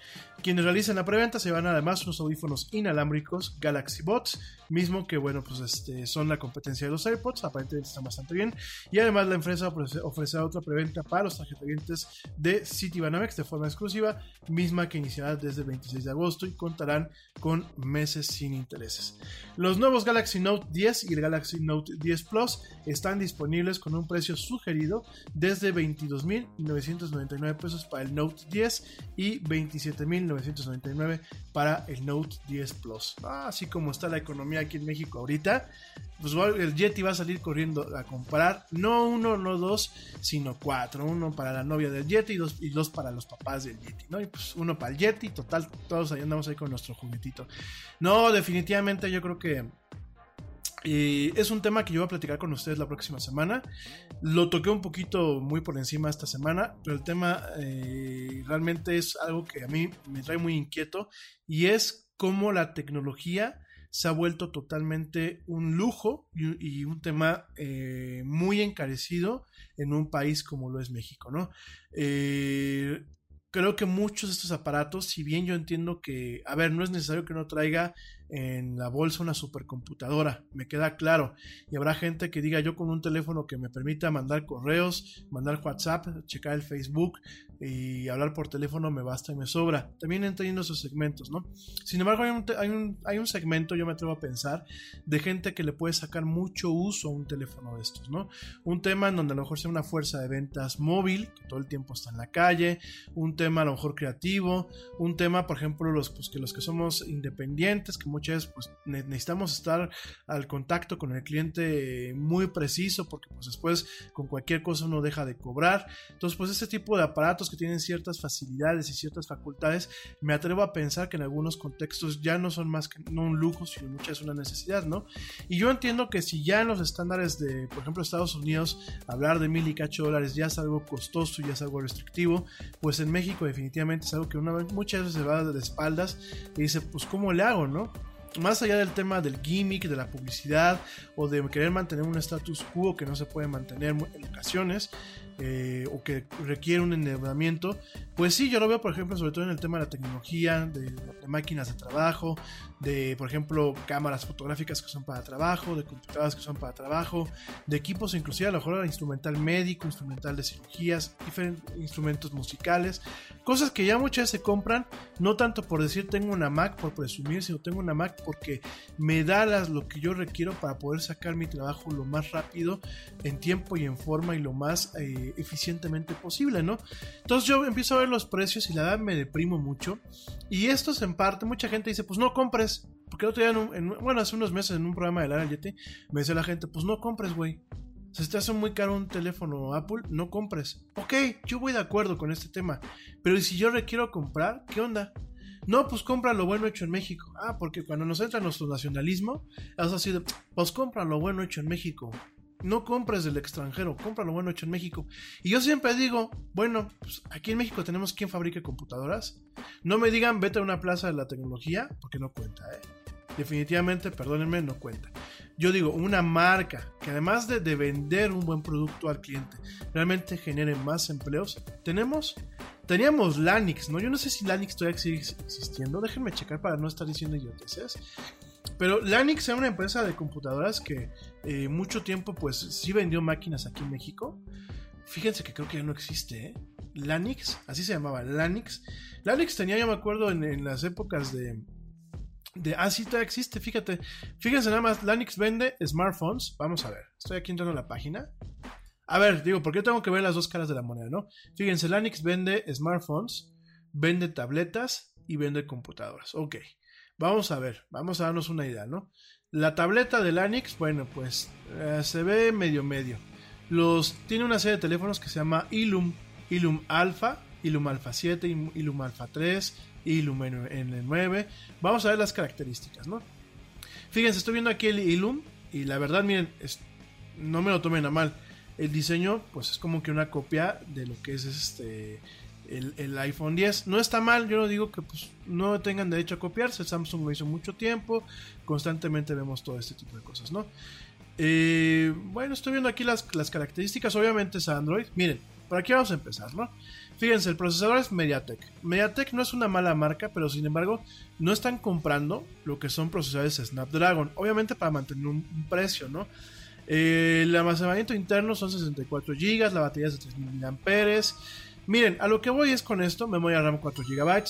Quienes realicen la preventa se van además unos audífonos inalámbricos Galaxy Bots, mismo que bueno, pues este, son la competencia de los AirPods, aparentemente están bastante bien. Y además la empresa ofrece, ofrecerá otra preventa para los tarjetavientes de Citibanamex de forma exclusiva, misma que iniciará desde el 26 de agosto y contarán con meses sin intereses. Los nuevos Galaxy Note 10 y el Galaxy Note 10 Plus están disponibles con un precio sugerido desde 22.999 pesos para el Note 10 y 27.999 para el Note 10 Plus. Ah, así como está la economía aquí en México ahorita, pues el Yeti va a salir corriendo a comprar no uno, no dos, sino cuatro. Uno para la novia del Yeti y dos, y dos para los papás del Yeti, ¿no? Y pues uno para el Yeti, total, todos ahí andamos ahí con nuestro juguetito. No, definitivamente yo creo que es un tema que yo voy a platicar con ustedes la próxima semana. Lo toqué un poquito muy por encima esta semana, pero el tema eh, realmente es algo que a mí me trae muy inquieto y es cómo la tecnología se ha vuelto totalmente un lujo y, un tema eh, muy encarecido en un país como lo es México, ¿no? Eh, creo que muchos de estos aparatos, si bien yo entiendo que, a ver, no es necesario que uno traiga en la bolsa una supercomputadora, me queda claro. Y habrá gente que diga yo con un teléfono que me permita mandar correos, mandar WhatsApp, checar el Facebook y hablar por teléfono me basta y me sobra. También entendiendo esos segmentos, ¿no? Sin embargo, hay un, hay, un, segmento, yo me atrevo a pensar, de gente que le puede sacar mucho uso a un teléfono de estos, ¿no? Un tema en donde a lo mejor sea una fuerza de ventas móvil, que todo el tiempo está en la calle, un tema a lo mejor creativo, un tema, por ejemplo, los, pues, que los que somos independientes, que muchas veces pues, necesitamos estar al contacto con el cliente muy preciso, porque pues después con cualquier cosa uno deja de cobrar. Entonces, pues este tipo de aparatos que tienen ciertas facilidades y ciertas facultades, me atrevo a pensar que en algunos contextos ya no son más que no un lujo, sino muchas veces una necesidad, ¿no? Y yo entiendo que si ya en los estándares de, por ejemplo, Estados Unidos, hablar de mil y cacho dólares ya es algo costoso, ya es algo restrictivo, pues en México definitivamente es algo que una vez muchas veces se va de espaldas y dice, pues ¿cómo le hago, no? Más allá del tema del gimmick, de la publicidad o de querer mantener un status quo que no se puede mantener en ocasiones, eh, o que requiere un endeudamiento, pues sí, yo lo veo, por ejemplo, sobre todo en el tema de la tecnología, de, de, máquinas de trabajo, de, por ejemplo, cámaras fotográficas que son para trabajo, de computadoras que son para trabajo, de equipos, inclusive a lo mejor instrumental médico, instrumental de cirugías, diferentes instrumentos musicales, cosas que ya muchas se compran, no tanto por decir tengo una Mac, por presumir, sino tengo una Mac porque me da las, lo que yo requiero para poder sacar mi trabajo lo más rápido, en tiempo y en forma y lo más... Eh, eficientemente posible, ¿no? Entonces yo empiezo a ver los precios y la verdad me deprimo mucho. Y esto es en parte, mucha gente dice, pues no compres. Porque el otro día, bueno, hace unos meses en un programa de la Yeti, me decía la gente, pues no compres, güey. Si te hace muy caro un teléfono Apple, no compres. Ok, yo voy de acuerdo con este tema. Pero si yo requiero comprar, ¿qué onda? No, pues compra lo bueno hecho en México. Ah, porque cuando nos entra nuestro nacionalismo, es así pues compra lo bueno hecho en México. No compres del extranjero, compra lo bueno hecho en México. Y yo siempre digo, bueno, pues aquí en México tenemos quien fabrique computadoras. No me digan vete a una plaza de la tecnología, porque no cuenta, ¿eh? Definitivamente, perdónenme, no cuenta. Yo digo, una marca que además de, de, vender un buen producto al cliente, realmente genere más empleos. Tenemos, teníamos Lanix, ¿no? Yo no sé si Lanix todavía sigue existiendo. Déjenme checar para no estar diciendo idioteces. Pero Lanix era una empresa de computadoras que eh, mucho tiempo pues sí vendió máquinas aquí en México. Fíjense que creo que ya no existe, ¿eh? Lanix, así se llamaba, Lanix. Lanix tenía, yo me acuerdo, en, las épocas de, de... Ah, sí, todavía existe, fíjate. Fíjense nada más, Lanix vende smartphones. Vamos a ver, estoy aquí entrando a la página. A ver, digo, porque yo tengo que ver las dos caras de la moneda, ¿no? Fíjense, Lanix vende smartphones, vende tabletas y vende computadoras. Ok. Vamos a ver, vamos a darnos una idea, ¿no? La tableta del Lanix, bueno, pues eh, se ve medio medio. Los, tiene una serie de teléfonos que se llama Ilum, Ilum Alpha, Ilum Alpha 7, Ilum Alpha 3, Ilum N9. Vamos a ver las características, ¿no? Fíjense, estoy viendo aquí el Ilum y la verdad, miren, no me lo tomen a mal. El diseño, pues es como que una copia de lo que es este el, iPhone 10. No está mal, yo no digo que pues, no tengan derecho a copiarse. Samsung lo hizo mucho tiempo. Constantemente vemos todo este tipo de cosas, ¿no? Eh, bueno, estoy viendo aquí las, características. Obviamente es Android. Miren, por aquí vamos a empezar. Fíjense, el procesador es MediaTek. MediaTek no es una mala marca, pero sin embargo, no están comprando lo que son procesadores Snapdragon. Obviamente para mantener un, un precio, ¿no? Eh, el almacenamiento interno son 64 GB, la batería es de 3000 mAh. Miren, a lo que voy es con esto, memoria RAM 4 GB.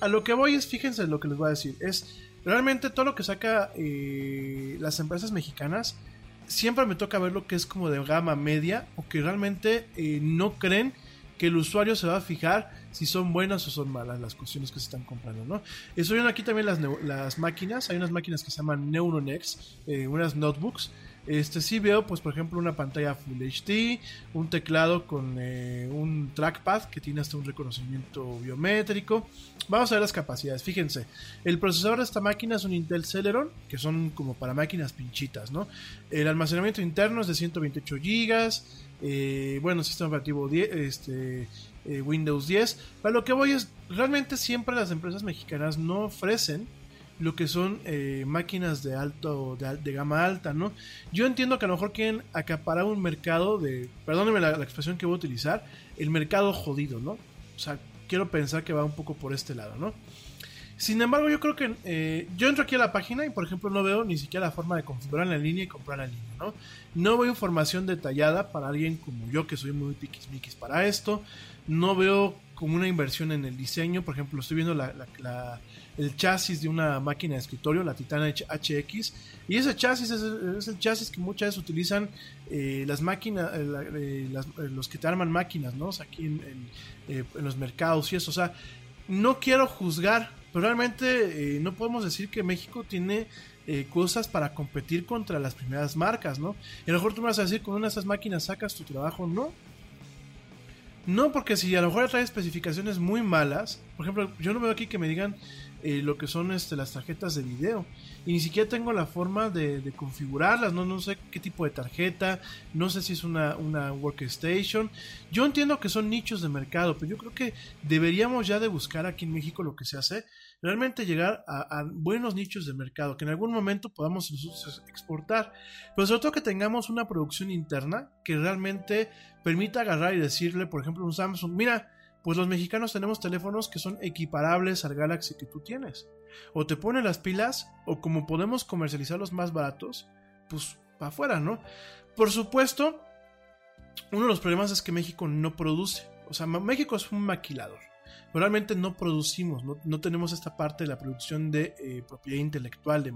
A lo que voy es, fíjense lo que les voy a decir, es realmente todo lo que saca eh, las empresas mexicanas, siempre me toca ver lo que es como de gama media o que realmente eh, no creen que el usuario se va a fijar si son buenas o son malas las cuestiones que se están comprando, ¿no? Estoy viendo aquí también las, las máquinas, hay unas máquinas que se llaman Neuronex, eh, unas notebooks, este sí veo, pues por ejemplo, una pantalla Full HD, un teclado con eh, un trackpad que tiene hasta un reconocimiento biométrico. Vamos a ver las capacidades. Fíjense, el procesador de esta máquina es un Intel Celeron, que son como para máquinas pinchitas, ¿no? El almacenamiento interno es de 128 GB. Eh, bueno, sistema operativo 10, este, eh, Windows 10. Para lo que voy es, realmente siempre las empresas mexicanas no ofrecen lo que son eh, máquinas de alto de, de, gama alta, ¿no? Yo entiendo que a lo mejor quieren acaparar un mercado de, perdónenme la, la, expresión que voy a utilizar, el mercado jodido, ¿no? O sea, quiero pensar que va un poco por este lado, ¿no? Sin embargo, yo creo que eh, yo entro aquí a la página y, por ejemplo, no veo ni siquiera la forma de configurar en línea y comprar en línea, ¿no? No veo información detallada para alguien como yo, que soy muy piquismiquis para esto. No veo como una inversión en el diseño. Por ejemplo, estoy viendo la- la- la- el chasis de una máquina de escritorio, la Titan HX. Y ese chasis es, el chasis que muchas veces utilizan eh, las máquinas, eh, eh, los que te arman máquinas, ¿no? Aquí en, los mercados y eso. O sea, no quiero juzgar, pero realmente no podemos decir que México tiene cosas para competir contra las primeras marcas, ¿no? Y a lo mejor tú me vas a decir, con una de esas máquinas sacas tu trabajo, no. No, porque si a lo mejor trae especificaciones muy malas, por ejemplo, yo no veo aquí que me digan eh, lo que son este, las tarjetas de video. Y ni siquiera tengo la forma de, configurarlas, ¿no? no sé qué tipo de tarjeta, no sé si es una, una workstation. Yo entiendo que son nichos de mercado, pero yo creo que deberíamos ya de buscar aquí en México lo que se hace, realmente llegar a, buenos nichos de mercado, que en algún momento podamos exportar, pero sobre todo que tengamos una producción interna que realmente permita agarrar y decirle, por ejemplo, a un Samsung, mira, pues los mexicanos tenemos teléfonos que son equiparables al Galaxy que tú tienes. O te ponen las pilas, o como podemos comercializar los más baratos, pues para afuera, ¿no? Por supuesto, uno de los problemas es que México no produce. O sea, México es un maquilador. Realmente no producimos, no, tenemos esta parte de la producción de eh, propiedad intelectual, de,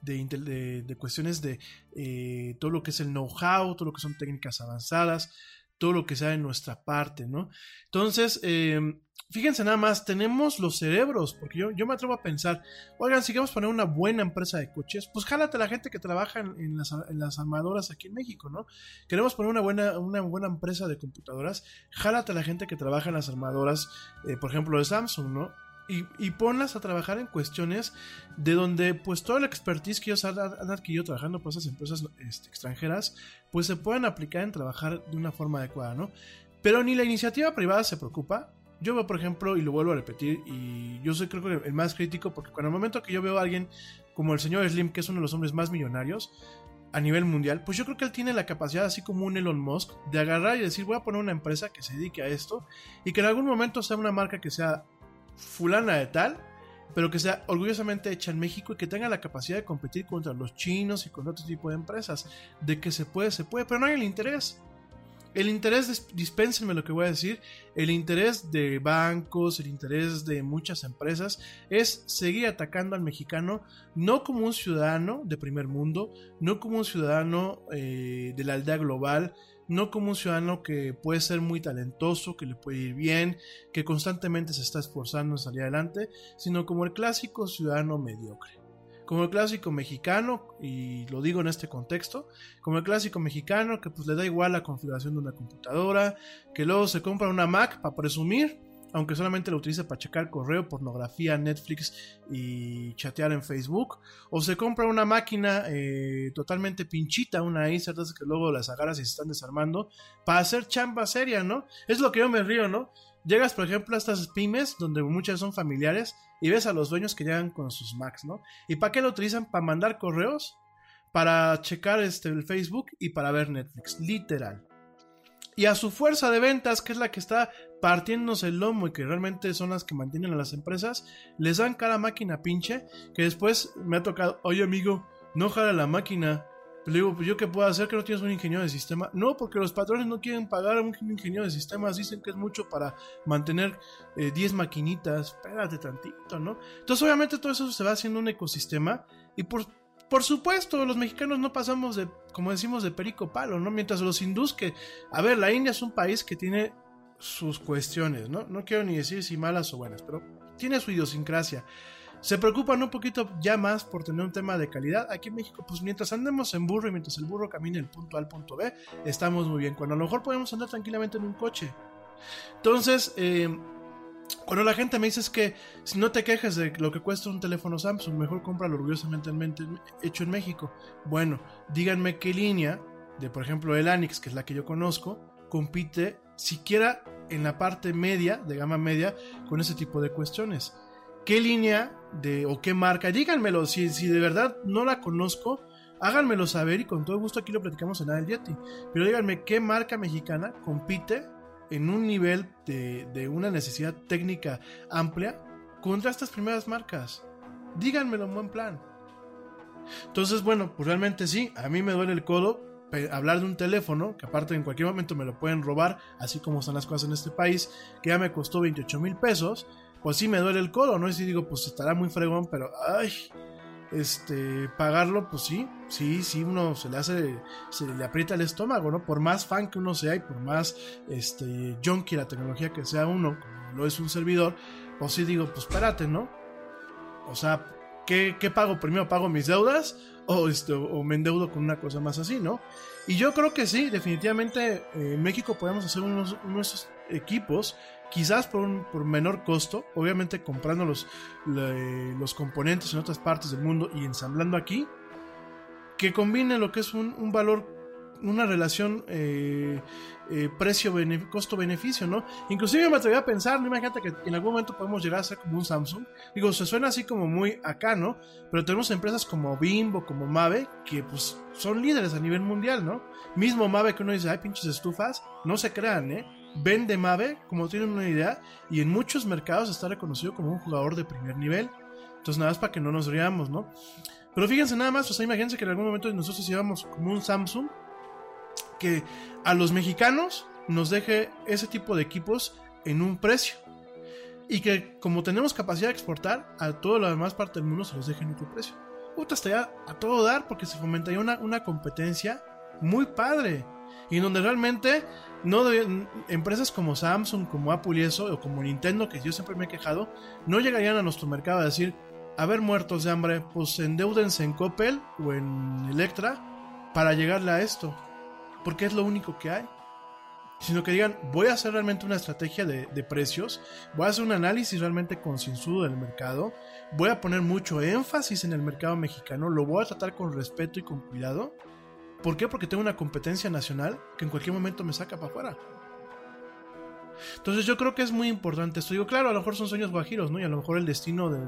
de- de cuestiones de eh, todo lo que es el know-how, todo lo que son técnicas avanzadas, todo lo que sea de nuestra parte, ¿no? Entonces, eh, fíjense nada más, tenemos los cerebros, porque yo, yo me atrevo a pensar, oigan, si queremos poner una buena empresa de coches, pues jálate a la gente que trabaja en, las, en las armadoras aquí en México, ¿no? Queremos poner una buena, una buena empresa de computadoras, jálate a la gente que trabaja en las armadoras, eh, por ejemplo, de Samsung, ¿no? Y, ponlas a trabajar en cuestiones de donde pues toda la expertise que ellos han, adquirido trabajando por esas empresas este, extranjeras pues se pueden aplicar en trabajar de una forma adecuada, ¿no? Pero ni la iniciativa privada se preocupa. Yo veo, por ejemplo, y lo vuelvo a repetir, y yo soy creo que el más crítico, porque cuando el momento que yo veo a alguien como el señor Slim, que es uno de los hombres más millonarios a nivel mundial, pues yo creo que él tiene la capacidad, así como un Elon Musk, de agarrar y decir, voy a poner una empresa que se dedique a esto, y que en algún momento sea una marca que sea fulana de tal, pero que sea orgullosamente hecha en México y que tenga la capacidad de competir contra los chinos y con otro tipo de empresas. De que se puede, se puede, pero no hay el interés. El interés, dis- dispénsenme lo que voy a decir, el interés de bancos, el interés de muchas empresas es seguir atacando al mexicano no como un ciudadano de primer mundo, no como un ciudadano eh, de la aldea global, no como un ciudadano que puede ser muy talentoso, que le puede ir bien, que constantemente se está esforzando en salir adelante, sino como el clásico ciudadano mediocre. Como el clásico mexicano, y lo digo en este contexto, como el clásico mexicano que pues le da igual la configuración de una computadora, que luego se compra una Mac para presumir, aunque solamente la utiliza para checar correo, pornografía, Netflix y chatear en Facebook, o se compra una máquina eh, totalmente pinchita, una Acer, que luego las agarras y se están desarmando, para hacer chamba seria, ¿no? Es lo que yo me río, ¿no? Llegas, por ejemplo, a estas pymes, donde muchas son familiares, y ves a los dueños que llegan con sus Macs, ¿no? ¿Y para qué lo utilizan? Para mandar correos, para checar este, el Facebook y para ver Netflix, literal. Y a su fuerza de ventas, que es la que está partiéndose el lomo y que realmente son las que mantienen a las empresas, les dan cada máquina pinche, que después me ha tocado, oye amigo, no jala la máquina. Le digo, pues yo qué puedo hacer que no tienes un ingeniero de sistema. No, porque los patrones no quieren pagar a un ingeniero de sistemas. Dicen que es mucho para mantener eh, 10 maquinitas. Espérate tantito, ¿no? Entonces, obviamente, todo eso se va haciendo un ecosistema. Y por, por supuesto, los mexicanos no pasamos de, como decimos, de perico palo, ¿no? Mientras los hindús que, a ver, la India es un país que tiene sus cuestiones, ¿no? No quiero ni decir si malas o buenas, pero tiene su idiosincrasia. Se preocupan un poquito ya más por tener un tema de calidad. Aquí en México, pues mientras andemos en burro y mientras el burro camine del punto A al punto B, estamos muy bien. Cuando a lo mejor podemos andar tranquilamente en un coche. Entonces, eh, cuando la gente me dice es que si no te quejes de lo que cuesta un teléfono Samsung, mejor cómpralo orgullosamente en mente- hecho en México. Bueno, díganme qué línea de, por ejemplo, el Anix, que es la que yo conozco, compite siquiera en la parte media, de gama media, con ese tipo de cuestiones. ¿Qué línea de o qué marca? Díganmelo, si, si de verdad no la conozco, háganmelo saber y con todo gusto aquí lo platicamos en el Yeti. Pero díganme qué marca mexicana compite en un nivel de, de una necesidad técnica amplia contra estas primeras marcas. Díganmelo en buen plan. Entonces, bueno, pues realmente sí, a mí me duele el codo hablar de un teléfono, que aparte en cualquier momento me lo pueden robar, así como están las cosas en este país, que ya me costó 28 mil pesos, pues sí me duele el codo, ¿no? Y si digo, pues estará muy fregón, pero ay, este, pagarlo, pues sí, sí, sí, uno se le hace, se le aprieta el estómago, ¿no? Por más fan que uno sea y por más, este, junkie la tecnología que sea uno, como lo es un servidor, pues sí digo, pues espérate, ¿no? O sea, ¿qué, qué pago primero? ¿Pago mis deudas? O, este, o me endeudo con una cosa más así, ¿no? Y yo creo que sí, definitivamente eh, en México podemos hacer unos, unos equipos, quizás por por menor costo, obviamente comprando los, le- los componentes en otras partes del mundo y ensamblando aquí, que combine lo que es un, un valor, una relación eh, eh, precio costo-beneficio, ¿no? Inclusive me atreví a pensar, ¿no? imagínate que en algún momento podemos llegar a ser como un Samsung. Digo, se suena así como muy acá, ¿no? Pero tenemos empresas como Bimbo, como Mave, que pues son líderes a nivel mundial, ¿no? Mismo Mave que uno dice, ay, pinches estufas, no se crean, ¿eh? Vende Mave, como tienen una idea, y en muchos mercados está reconocido como un jugador de primer nivel. Entonces, nada más para que no nos riamos, ¿no? Pero fíjense nada más, o sea, imagínense que en algún momento nosotros llevamos como un Samsung que a los mexicanos nos deje ese tipo de equipos en un precio. Y que como tenemos capacidad de exportar, a toda la demás parte del mundo se los deje en otro precio. Puta, estaría a todo dar porque se fomentaría una, una competencia muy padre. Y donde realmente no empresas como Samsung, como Apple y eso, o como Nintendo, que yo siempre me he quejado, no llegarían a nuestro mercado a decir, a ver muertos de hambre, pues endeudense en Coppel o en Electra para llegarle a esto. Porque es lo único que hay. Sino que digan, voy a hacer realmente una estrategia de, precios, voy a hacer un análisis realmente concienzudo del mercado, voy a poner mucho énfasis en el mercado mexicano, lo voy a tratar con respeto y con cuidado. ¿Por qué? Porque tengo una competencia nacional que en cualquier momento me saca para afuera. Entonces yo creo que es muy importante esto. Digo, claro, a lo mejor son sueños guajiros, ¿no? Y a lo mejor el destino de,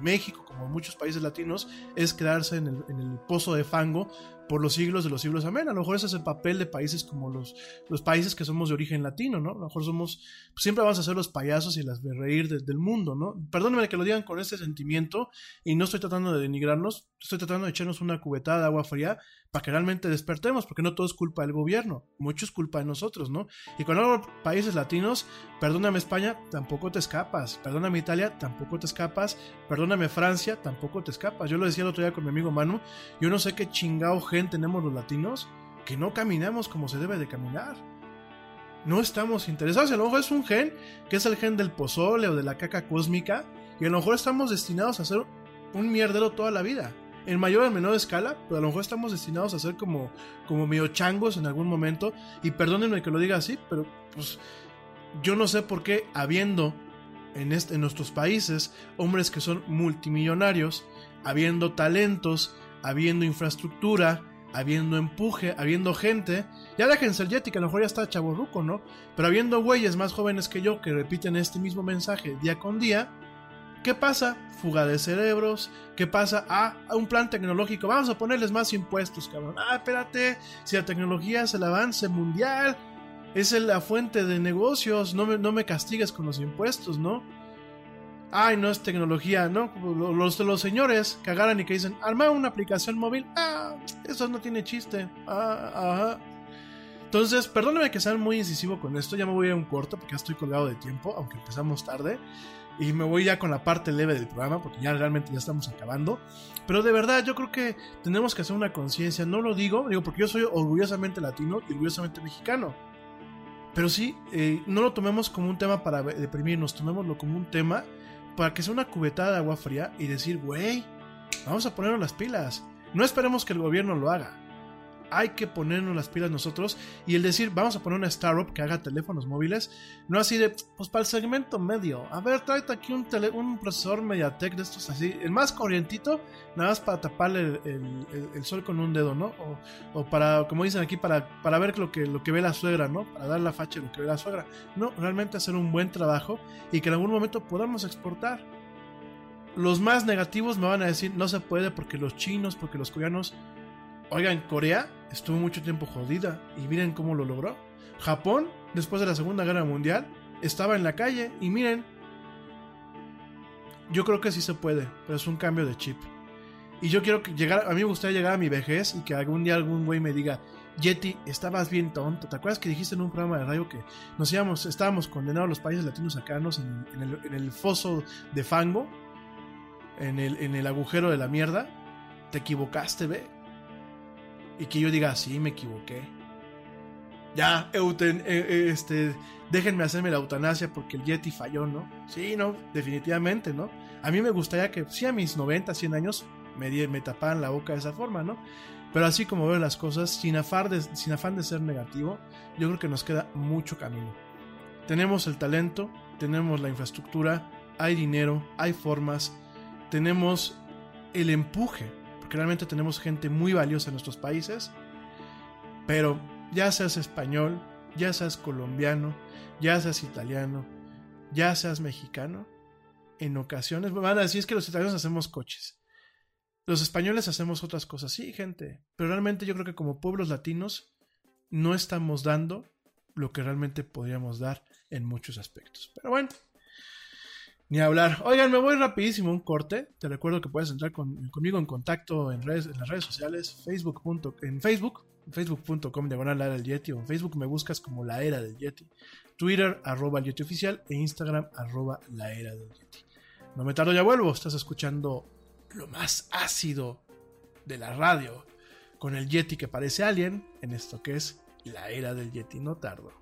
México, como muchos países latinos, es quedarse en el pozo de fango por los siglos de los siglos amén. A lo mejor ese es el papel de países como los, los países que somos de origen latino, ¿no? A lo mejor somos, pues siempre vamos a ser los payasos y las de reír de- del mundo, ¿no? Perdónenme que lo digan con ese sentimiento y no estoy tratando de denigrarnos, estoy tratando de echarnos una cubetada de agua fría para que realmente despertemos, porque no todo es culpa del gobierno, mucho es culpa de nosotros, ¿no? Y cuando hablo de países latinos, perdóname España, tampoco te escapas, perdóname Italia, tampoco te escapas, perdóname Francia, tampoco te escapas. Yo lo decía el otro día con mi amigo Manu, yo no sé qué chingado gen tenemos los latinos que no caminamos como se debe de caminar. No estamos interesados, a lo mejor es un gen que es el gen del pozole o de la caca cósmica, y a lo mejor estamos destinados a ser un mierdero toda la vida en mayor o en menor escala, pero a lo mejor estamos destinados a ser como, como medio changos en algún momento. Y perdónenme que lo diga así, pero pues yo no sé por qué habiendo en, este, en nuestros países hombres que son multimillonarios, habiendo talentos, habiendo infraestructura, habiendo empuje, habiendo gente, ya déjense el Yeti, que a lo mejor ya está chaborruco, ¿no? Pero habiendo güeyes más jóvenes que yo que repiten este mismo mensaje día con día, ¿Qué pasa? Fuga de cerebros. ¿Qué pasa? Ah, un plan tecnológico. Vamos a ponerles más impuestos, cabrón. Ah, espérate. Si la tecnología es el avance mundial, es la fuente de negocios. No me, no me castigues con los impuestos, ¿no? Ay, no es tecnología, ¿no? Los los señores que agarran y que dicen, arma una aplicación móvil. Ah, eso no tiene chiste. Ah, ajá. Entonces, perdóname que sea muy incisivo con esto. Ya me voy a ir a un corto porque ya estoy colgado de tiempo, aunque empezamos tarde. Y me voy ya con la parte leve del programa porque ya realmente ya estamos acabando. Pero de verdad, yo creo que tenemos que hacer una conciencia. No lo digo, digo, porque yo soy orgullosamente latino y orgullosamente mexicano. Pero sí, eh, no lo tomemos como un tema para deprimirnos, tomémoslo como un tema para que sea una cubetada de agua fría y decir, güey, vamos a ponernos las pilas. No esperemos que el gobierno lo haga. Hay que ponernos las pilas nosotros y el decir, vamos a poner una startup que haga teléfonos móviles, no así de, pues para el segmento medio. A ver, tráete aquí un, tele, un procesador Mediatek de estos así, el más corrientito, nada más para taparle el, sol con un dedo, ¿no? O, para, como dicen aquí, para, para ver lo que, lo que ve la suegra, ¿no? Para dar la facha lo que ve la suegra. No, realmente hacer un buen trabajo y que en algún momento podamos exportar. Los más negativos me van a decir, no se puede porque los chinos, porque los coreanos Oigan, Corea estuvo mucho tiempo jodida y miren cómo lo logró. Japón, después de la Segunda Guerra Mundial, estaba en la calle y miren, Yo creo que sí se puede, pero es un cambio de chip. Y yo quiero que llegar, a mí me gustaría llegar a mi vejez y que algún día algún güey me diga, Yeti, estabas bien tonto. ¿Te acuerdas que dijiste en un programa de radio que nos íbamos, estábamos condenados los países latinoamericanos en, en, el, en el foso de fango? En el, en el agujero de la mierda. Te equivocaste, ve. Y que yo diga, sí, me equivoqué. Ya, euten, eh, este, déjenme hacerme la eutanasia porque el Yeti falló, ¿no? Sí, no, definitivamente, ¿no? A mí me gustaría que, sí, a mis 90, 100 años me, me taparan la boca de esa forma, ¿no? Pero así como veo las cosas, sin afán, de, sin afán de ser negativo, yo creo que nos queda mucho camino. Tenemos el talento, tenemos la infraestructura, hay dinero, hay formas, tenemos el empuje, realmente tenemos gente muy valiosa en nuestros países, pero ya seas español, ya seas colombiano, ya seas italiano, ya seas mexicano, en ocasiones van a decir es que los italianos hacemos coches. Los españoles hacemos otras cosas, sí, gente, pero realmente yo creo que como pueblos latinos no estamos dando lo que realmente podríamos dar en muchos aspectos. Pero bueno, ni hablar. Oigan, me voy rapidísimo un corte. Te recuerdo que puedes entrar con, conmigo en contacto en, redes, las redes sociales, Facebook. en Facebook, facebook.com diagonal la era del Yeti o en Facebook me buscas como la era del Yeti. Twitter arroba el Yeti oficial e Instagram arroba la era del Yeti. No me tardo, ya vuelvo. Estás escuchando lo más ácido de la radio con el Yeti que parece alien en esto que es la era del Yeti. No tardo.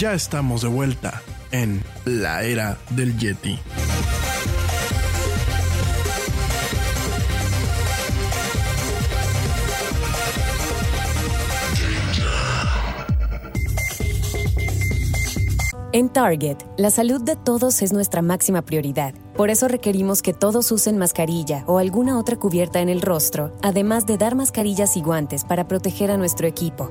Ya estamos de vuelta en la era del Yeti. En Target, la salud de todos es nuestra máxima prioridad. Por eso requerimos que todos usen mascarilla o alguna otra cubierta en el rostro, además de dar mascarillas y guantes para proteger a nuestro equipo.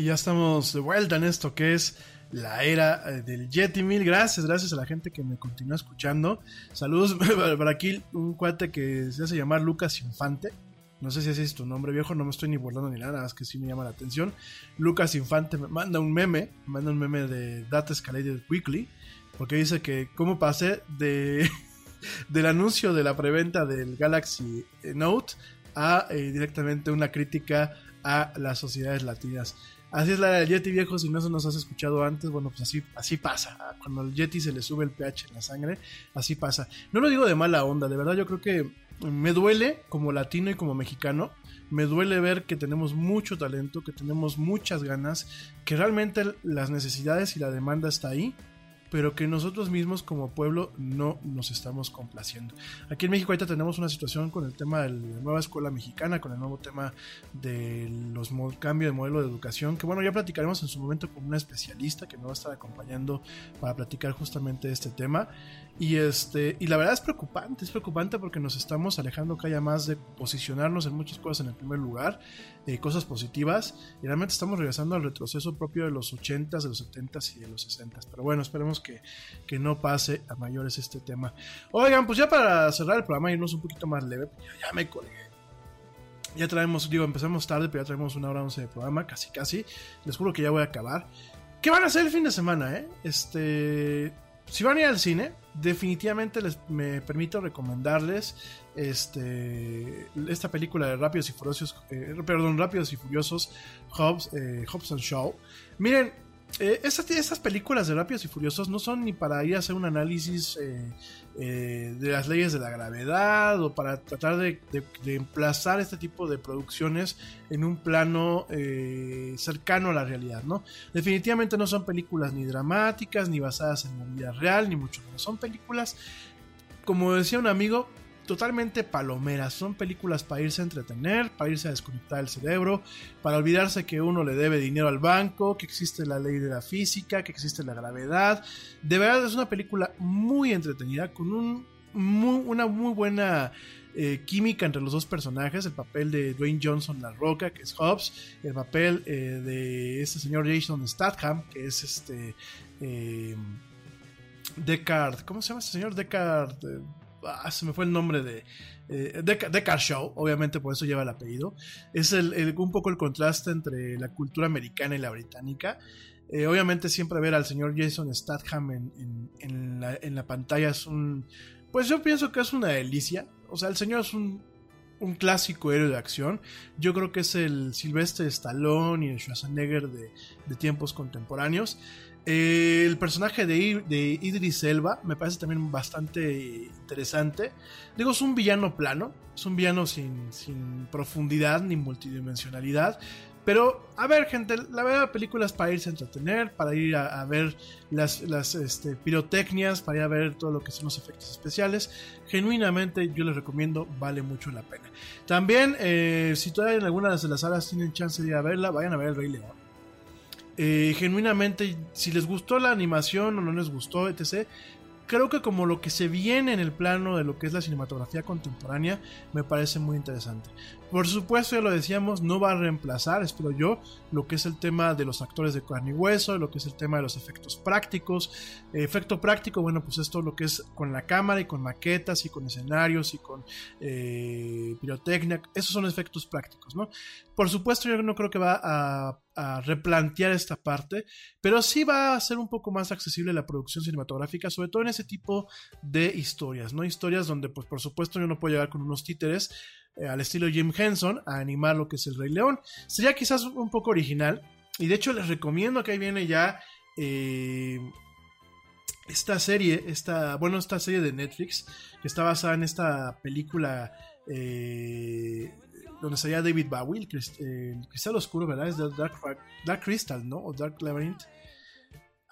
Y ya estamos de vuelta en esto que es la era eh, del Yeti. Mil gracias, gracias a la gente que me continúa escuchando. Saludos para aquí, un cuate que se hace llamar Lucas Infante. No sé si ese es tu nombre viejo, no me estoy ni burlando ni nada, nada más que sí me llama la atención. Lucas Infante me manda un meme, me manda un meme de Data Escalated Weekly, porque dice que cómo pasé de del anuncio de la preventa del Galaxy Note a eh, directamente una crítica a las sociedades latinas. Así es la del Yeti viejo, si no eso nos has escuchado antes, bueno, pues así, así pasa. Cuando al Yeti se le sube el pH en la sangre, así pasa. No lo digo de mala onda, de verdad yo creo que me duele como latino y como mexicano, me duele ver que tenemos mucho talento, que tenemos muchas ganas, que realmente las necesidades y la demanda está ahí, pero que nosotros mismos como pueblo no nos estamos complaciendo. Aquí en México ahorita tenemos una situación con el tema de la nueva escuela mexicana, con el nuevo tema de los mo- cambio de modelo de educación, que bueno, ya platicaremos en su momento con una especialista que nos va a estar acompañando para platicar justamente este tema. Y este, y la verdad es preocupante, es preocupante porque nos estamos alejando cada día más de posicionarnos en muchas cosas en el primer lugar, eh, cosas positivas, y realmente estamos regresando al retroceso propio de los 80s, de los 70s y de los 60s. Pero bueno, esperemos que, que no pase a mayores este tema. Oigan, pues ya para cerrar el programa, irnos un poquito más leve, ya, ya me colgué. Ya traemos, digo, empezamos tarde, pero ya traemos una hora once de programa, casi casi. Les juro que ya voy a acabar. ¿Qué van a hacer el fin de semana, eh? Este. Si van a ir al cine, definitivamente les me permito recomendarles este esta película de Rápidos y Furiosos, eh, perdón, Rápidos y Furiosos, Hobbs, eh, Hobbs and Shaw. Miren, eh, estas, estas películas de Rápidos y Furiosos no son ni para ir a hacer un análisis eh, de las leyes de la gravedad o para tratar de emplazar este tipo de producciones en un plano eh, cercano a la realidad, ¿no? Definitivamente no son películas ni dramáticas, ni basadas en la vida real, ni mucho menos. Son películas, como decía un amigo, totalmente palomeras. Son películas para irse a entretener, para irse a desconectar el cerebro, para olvidarse que uno le debe dinero al banco, que existe la ley de la física, que existe la gravedad. De verdad es una película muy entretenida, con un, muy- una muy buena eh, química entre los dos personajes. El papel de Dwayne Johnson, La Roca, que es Hobbs, el papel eh, de este señor Jason Statham, que es este... eh, Deckard, ¿cómo se llama este señor? Deckard, eh, ah, se me fue el nombre de eh, Deckard Shaw, obviamente por eso lleva el apellido. Es el- un poco el contraste entre la cultura americana y la británica. Eh, obviamente siempre ver al señor Jason Statham en, en- en la, en la pantalla es un... Pues yo pienso que es una delicia. O sea, el señor es un, un clásico héroe de acción. Yo creo que es el Sylvester Stallone y el Schwarzenegger de, de tiempos contemporáneos. Eh, el personaje de, Idris Elba me parece también bastante interesante. Digo, es un villano plano, es un villano sin profundidad ni multidimensionalidad. Pero, a ver, gente, la verdad, la película es para irse a entretener, para ir a, ver las, las este, pirotecnias, para ir a ver todo lo que son los efectos especiales. Genuinamente, yo les recomiendo, vale mucho la pena. También, eh, si todavía en algunas de las salas tienen chance de ir a verla, vayan a ver El Rey León. Eh, genuinamente, si les gustó la animación o no les gustó, etc., creo que como lo que se viene en el plano de lo que es la cinematografía contemporánea, me parece muy interesante. Por supuesto, ya lo decíamos, no va a reemplazar, espero yo, lo que es el tema de los actores de carne y hueso, lo que es el tema de los efectos prácticos. Eh, efecto práctico, bueno, pues esto lo que es con la cámara y con maquetas y con escenarios y con eh, pirotecnia, esos son efectos prácticos, ¿no? Por supuesto, yo no creo que va a, a replantear esta parte, pero sí va a ser un poco más accesible la producción cinematográfica, sobre todo en ese tipo de historias, ¿no? Historias donde, pues por supuesto, yo no puedo llegar con unos títeres eh, al estilo Jim Henson a animar lo que es el Rey León. Sería quizás un poco original, y de hecho les recomiendo que ahí viene ya eh, esta serie, esta, bueno, esta serie de Netflix, que está basada en esta película eh, donde salía David Bowie, el, crist- el cristal oscuro, ¿verdad? Es de Dark, Dark Crystal, ¿no? O Dark Labyrinth.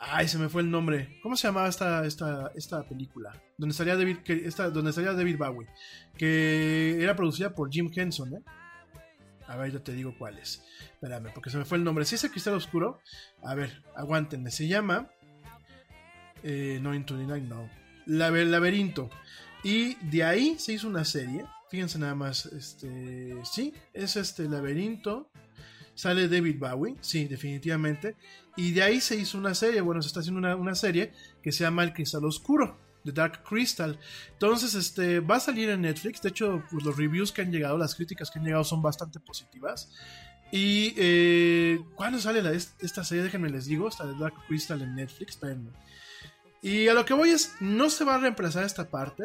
Ay, se me fue el nombre. ¿Cómo se llamaba esta, esta, esta película? Donde salía David, esta, David Bowie. Que era producida por Jim Henson, ¿eh? A ver, ya te digo cuál es. Espérame, porque se me fue el nombre. Si es el cristal oscuro, a ver, aguántenme. Se llama. Eh, no, Into the Night, no. Laber- Laberinto. Y de ahí se hizo una serie. Fíjense nada más. Este. Sí, es este Laberinto. Sale David Bowie, sí, definitivamente. Y de ahí se hizo una serie, bueno, se está haciendo una, una serie que se llama El Cristal Oscuro, The Dark Crystal. Entonces, este, va a salir en Netflix. De hecho, pues, los reviews que han llegado, las críticas que han llegado son bastante positivas. Y, eh, ¿cuándo sale esta serie? Déjenme les digo, está The Dark Crystal en Netflix, espérenme. Y a lo que voy es, no se va a reemplazar esta parte.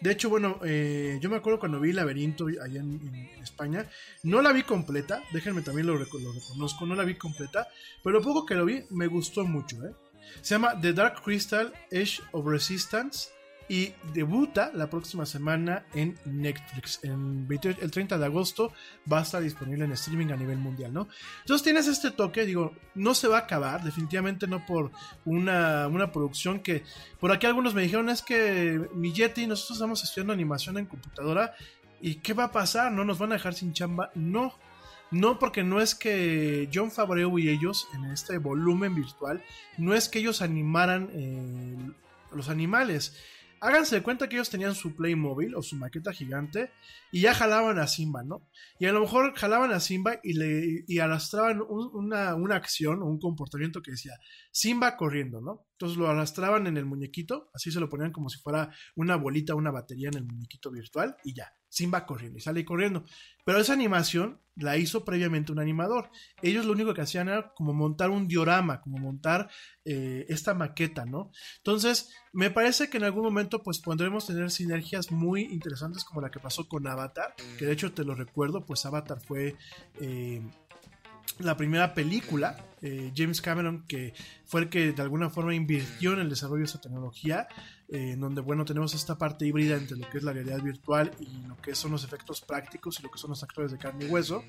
De hecho, bueno, eh, yo me acuerdo cuando vi Laberinto allá en, en España, no la vi completa, déjenme también lo, reco- lo reconozco, no la vi completa, pero lo poco que lo vi me gustó mucho. ¿eh? Se llama The Dark Crystal Edge of Resistance y debuta la próxima semana en Netflix. En 28 el 30 de agosto va a estar disponible en streaming a nivel mundial, ¿no? Entonces tienes este toque, digo, no se va a acabar, definitivamente no por una, una producción que por aquí algunos me dijeron es que mi nosotros estamos estudiando animación en computadora y ¿qué va a pasar? ¿No nos van a dejar sin chamba? No. No, porque no es que John Favreau y ellos, en este volumen virtual, no es que ellos animaran eh, los animales. Háganse de cuenta que ellos tenían su Playmobil o su maqueta gigante y ya jalaban a Simba, ¿no? Y a lo mejor jalaban a Simba y le y arrastraban un- una, una acción o un comportamiento que decía Simba corriendo, ¿no? Entonces lo arrastraban en el muñequito, así se lo ponían como si fuera una bolita, una batería en el muñequito virtual y ya, Simba corriendo y sale corriendo. Pero esa animación la hizo previamente un animador. Ellos lo único que hacían era como montar un diorama, como montar eh, esta maqueta, ¿no? Entonces, me parece que en algún momento pues podremos tener sinergias muy interesantes como la que pasó con Avatar, que de hecho te lo recuerdo, pues Avatar fue... eh, la primera película, eh, James Cameron, que fue el que de alguna forma invirtió en el desarrollo de esta tecnología, eh, en donde, bueno, tenemos esta parte híbrida entre lo que es la realidad virtual y lo que son los efectos prácticos y lo que son los actores de carne y hueso.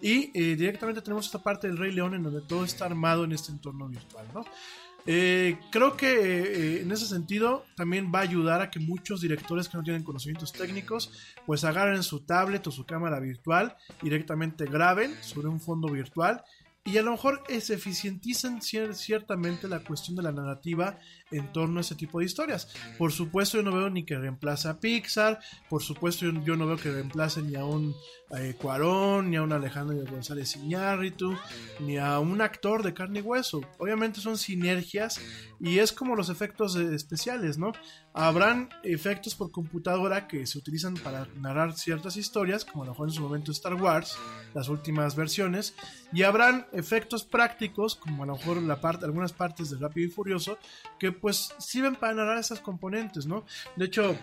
Y eh, directamente tenemos esta parte del Rey León, en donde todo está armado en este entorno virtual, ¿no? Eh, creo que eh, en ese sentido también va a ayudar a que muchos directores que no tienen conocimientos técnicos pues agarren su tablet o su cámara virtual directamente graben sobre un fondo virtual. Y a lo mejor eh, se eficienticen cier- ciertamente la cuestión de la narrativa en torno a ese tipo de historias. Por supuesto yo no veo ni que reemplace a Pixar, por supuesto yo, no veo que reemplace ni a un eh, Cuarón, ni a un Alejandro González Iñárritu, ni a un actor de carne y hueso. Obviamente son sinergias y es como los efectos especiales, ¿no? Habrán efectos por computadora que se utilizan para narrar ciertas historias, como a lo mejor en su momento Star Wars, las últimas versiones, y habrán efectos prácticos, como a lo mejor la parte, algunas partes de Rápido y Furioso, que pues sirven para narrar esas componentes, ¿no? De hecho,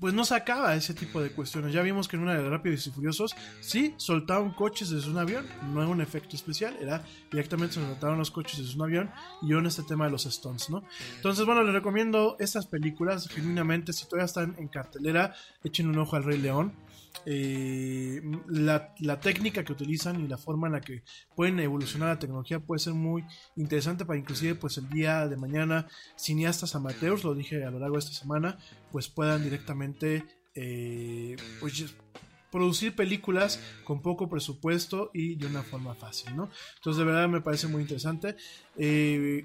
pues no se acaba ese tipo de cuestiones. Ya vimos que en una de Rápidos y Furiosos, sí, soltaron coches desde un avión, no era un efecto especial, era directamente se soltaron los coches desde un avión y en este tema de los stunts, ¿no? Entonces, bueno, les recomiendo estas películas, genuinamente, si todavía están en cartelera, echen un ojo al Rey León. Eh, la, técnica que utilizan y la forma en la que pueden evolucionar la tecnología puede ser muy interesante para inclusive pues el día de mañana cineastas amateurs, lo dije a lo largo de esta semana, pues puedan directamente eh, pues, producir películas con poco presupuesto y de una forma fácil, ¿no? Entonces de verdad me parece muy interesante. Eh,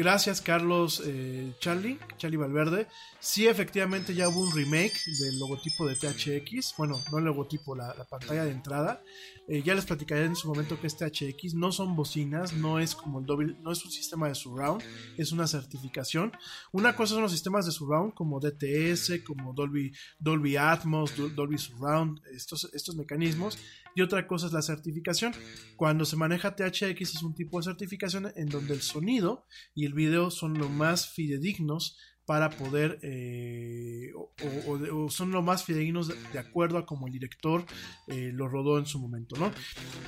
Gracias, Carlos eh, Charlie, Charlie Valverde. Sí, efectivamente ya hubo un remake del logotipo de THX. Bueno, no el logotipo, la, la pantalla de entrada. Eh, ya les platicaré en su momento que es THX. No son bocinas, no es como el doble, no es un sistema de surround, es una certificación. Una cosa son los sistemas de surround como DTS, como Dolby, Dolby Atmos, Dol- Dolby Surround, estos, estos mecanismos. Y otra cosa es la certificación. Cuando se maneja THX es un tipo de certificación en donde el sonido y el video son lo más fidedignos para poder eh, o, o- o son lo más fidedignos de, acuerdo a como el director eh, lo rodó en su momento, ¿no?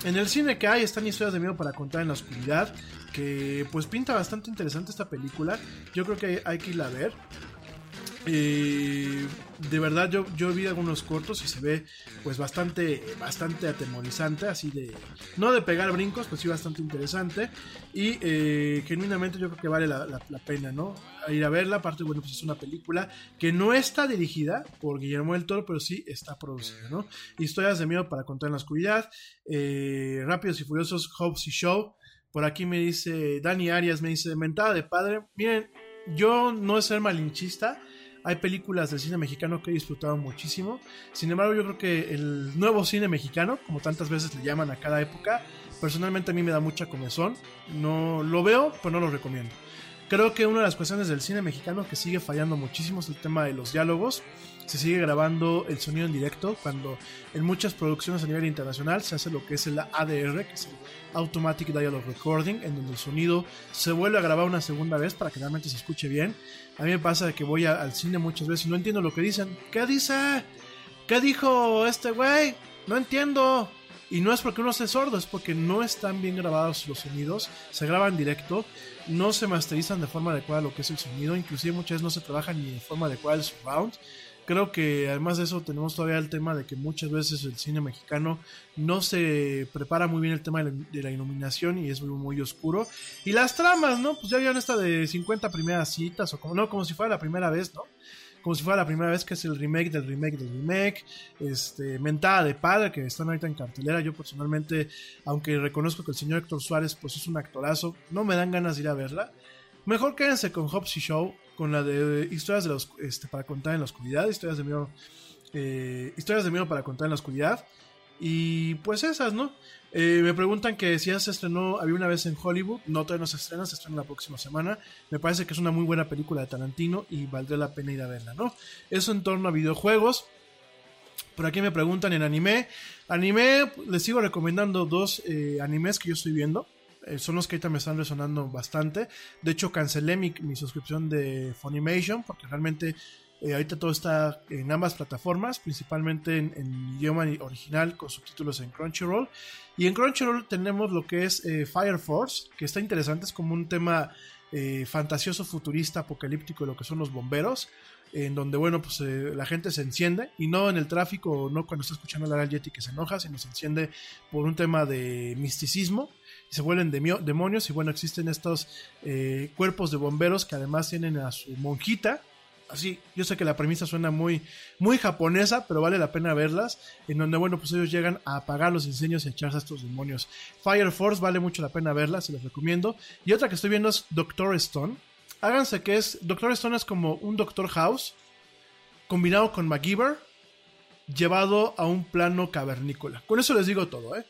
En el cine que hay están historias de miedo para contar en la oscuridad, que pues pinta bastante interesante esta película. Yo creo que hay que irla a ver. Eh, de verdad yo, yo vi algunos cortos y se ve pues bastante bastante atemorizante así de no de pegar brincos pues sí bastante interesante. Y eh, genuinamente yo creo que vale la, pena no ir a verla. Aparte bueno pues es una película que no está dirigida por Guillermo del Toro pero sí está producida no historias de miedo para contar en la oscuridad eh, rápidos y furiosos Hobbs y Show por aquí me dice Dani Arias me dice mentada de padre miren yo no es ser malinchista hay películas del cine mexicano que he disfrutado muchísimo. Sin embargo, yo creo que el nuevo cine mexicano, como tantas veces le llaman a cada época, personalmente a mí me da mucha comezón. No lo veo, pero no lo recomiendo. Creo que una de las cuestiones del cine mexicano que sigue fallando muchísimo es el tema de los diálogos. Se sigue grabando el sonido en directo cuando en muchas producciones a nivel internacional se hace lo que es el ADR, que es el Automatic Dialogue Recording, en donde el sonido se vuelve a grabar una segunda vez para que realmente se escuche bien. A mí me pasa que voy al cine muchas veces y no entiendo lo que dicen. ¿Qué dice? ¿Qué dijo este güey? No entiendo. Y no es porque uno esté sordo, es porque no están bien grabados los sonidos, se graban directo, no se masterizan de forma adecuada lo que es el sonido, inclusive muchas veces no se trabaja ni de forma adecuada el surround. Creo que además de eso tenemos todavía el tema de que muchas veces el cine mexicano no se prepara muy bien el tema de la, iluminación y es muy, muy oscuro. Y las tramas, ¿no? Pues ya vieron esta de 50 primeras citas o como, no, como si fuera la primera vez, ¿no? como si fuera la primera vez que es el remake del remake del remake, este, Mentada de Padre, que están ahorita en cartelera. Yo personalmente, aunque reconozco que el señor Héctor Suárez pues es un actorazo, no me dan ganas de ir a verla. Mejor quédense con Hobbs y Show, con la de historias de los, este, para contar en la oscuridad, historias de miedo, eh, historias de miedo para contar en la oscuridad. Y pues esas, ¿no? Eh, me preguntan que si ya se estrenó Había una vez en Hollywood. No, todavía no se estrena, se estrena la próxima semana. Me parece que es una muy buena película de Tarantino y valdría la pena ir a verla, ¿no? Eso en torno a videojuegos. Por aquí me preguntan en anime. Anime, les sigo recomendando dos eh, animes que yo estoy viendo. Eh, son los que ahorita me están resonando bastante. De hecho, cancelé mi, mi suscripción de Funimation porque realmente eh, ahorita todo está en ambas plataformas, principalmente en, en, idioma original con subtítulos en Crunchyroll. Y en Crunchyroll tenemos lo que es eh, Fire Force, que está interesante, es como un tema fantasioso, futurista, apocalíptico lo que son los bomberos, en donde, bueno, pues la gente se enciende, y no en el tráfico, no cuando está escuchando la Yeti que se enoja, sino se enciende por un tema de misticismo y se vuelven demonios y bueno, existen estos eh, cuerpos de bomberos que además tienen a su monjita, así, yo sé que la premisa suena muy, muy japonesa, pero vale la pena verlas, en donde, bueno, pues ellos llegan a apagar los incendios y echarse a estos demonios. Fire Force vale mucho la pena verlas, se les recomiendo. Y otra que estoy viendo es Doctor Stone. Háganse que es, Doctor Stone es como un Doctor House, combinado con MacGyver, llevado a un plano cavernícola. Con eso les digo todo, ¿eh?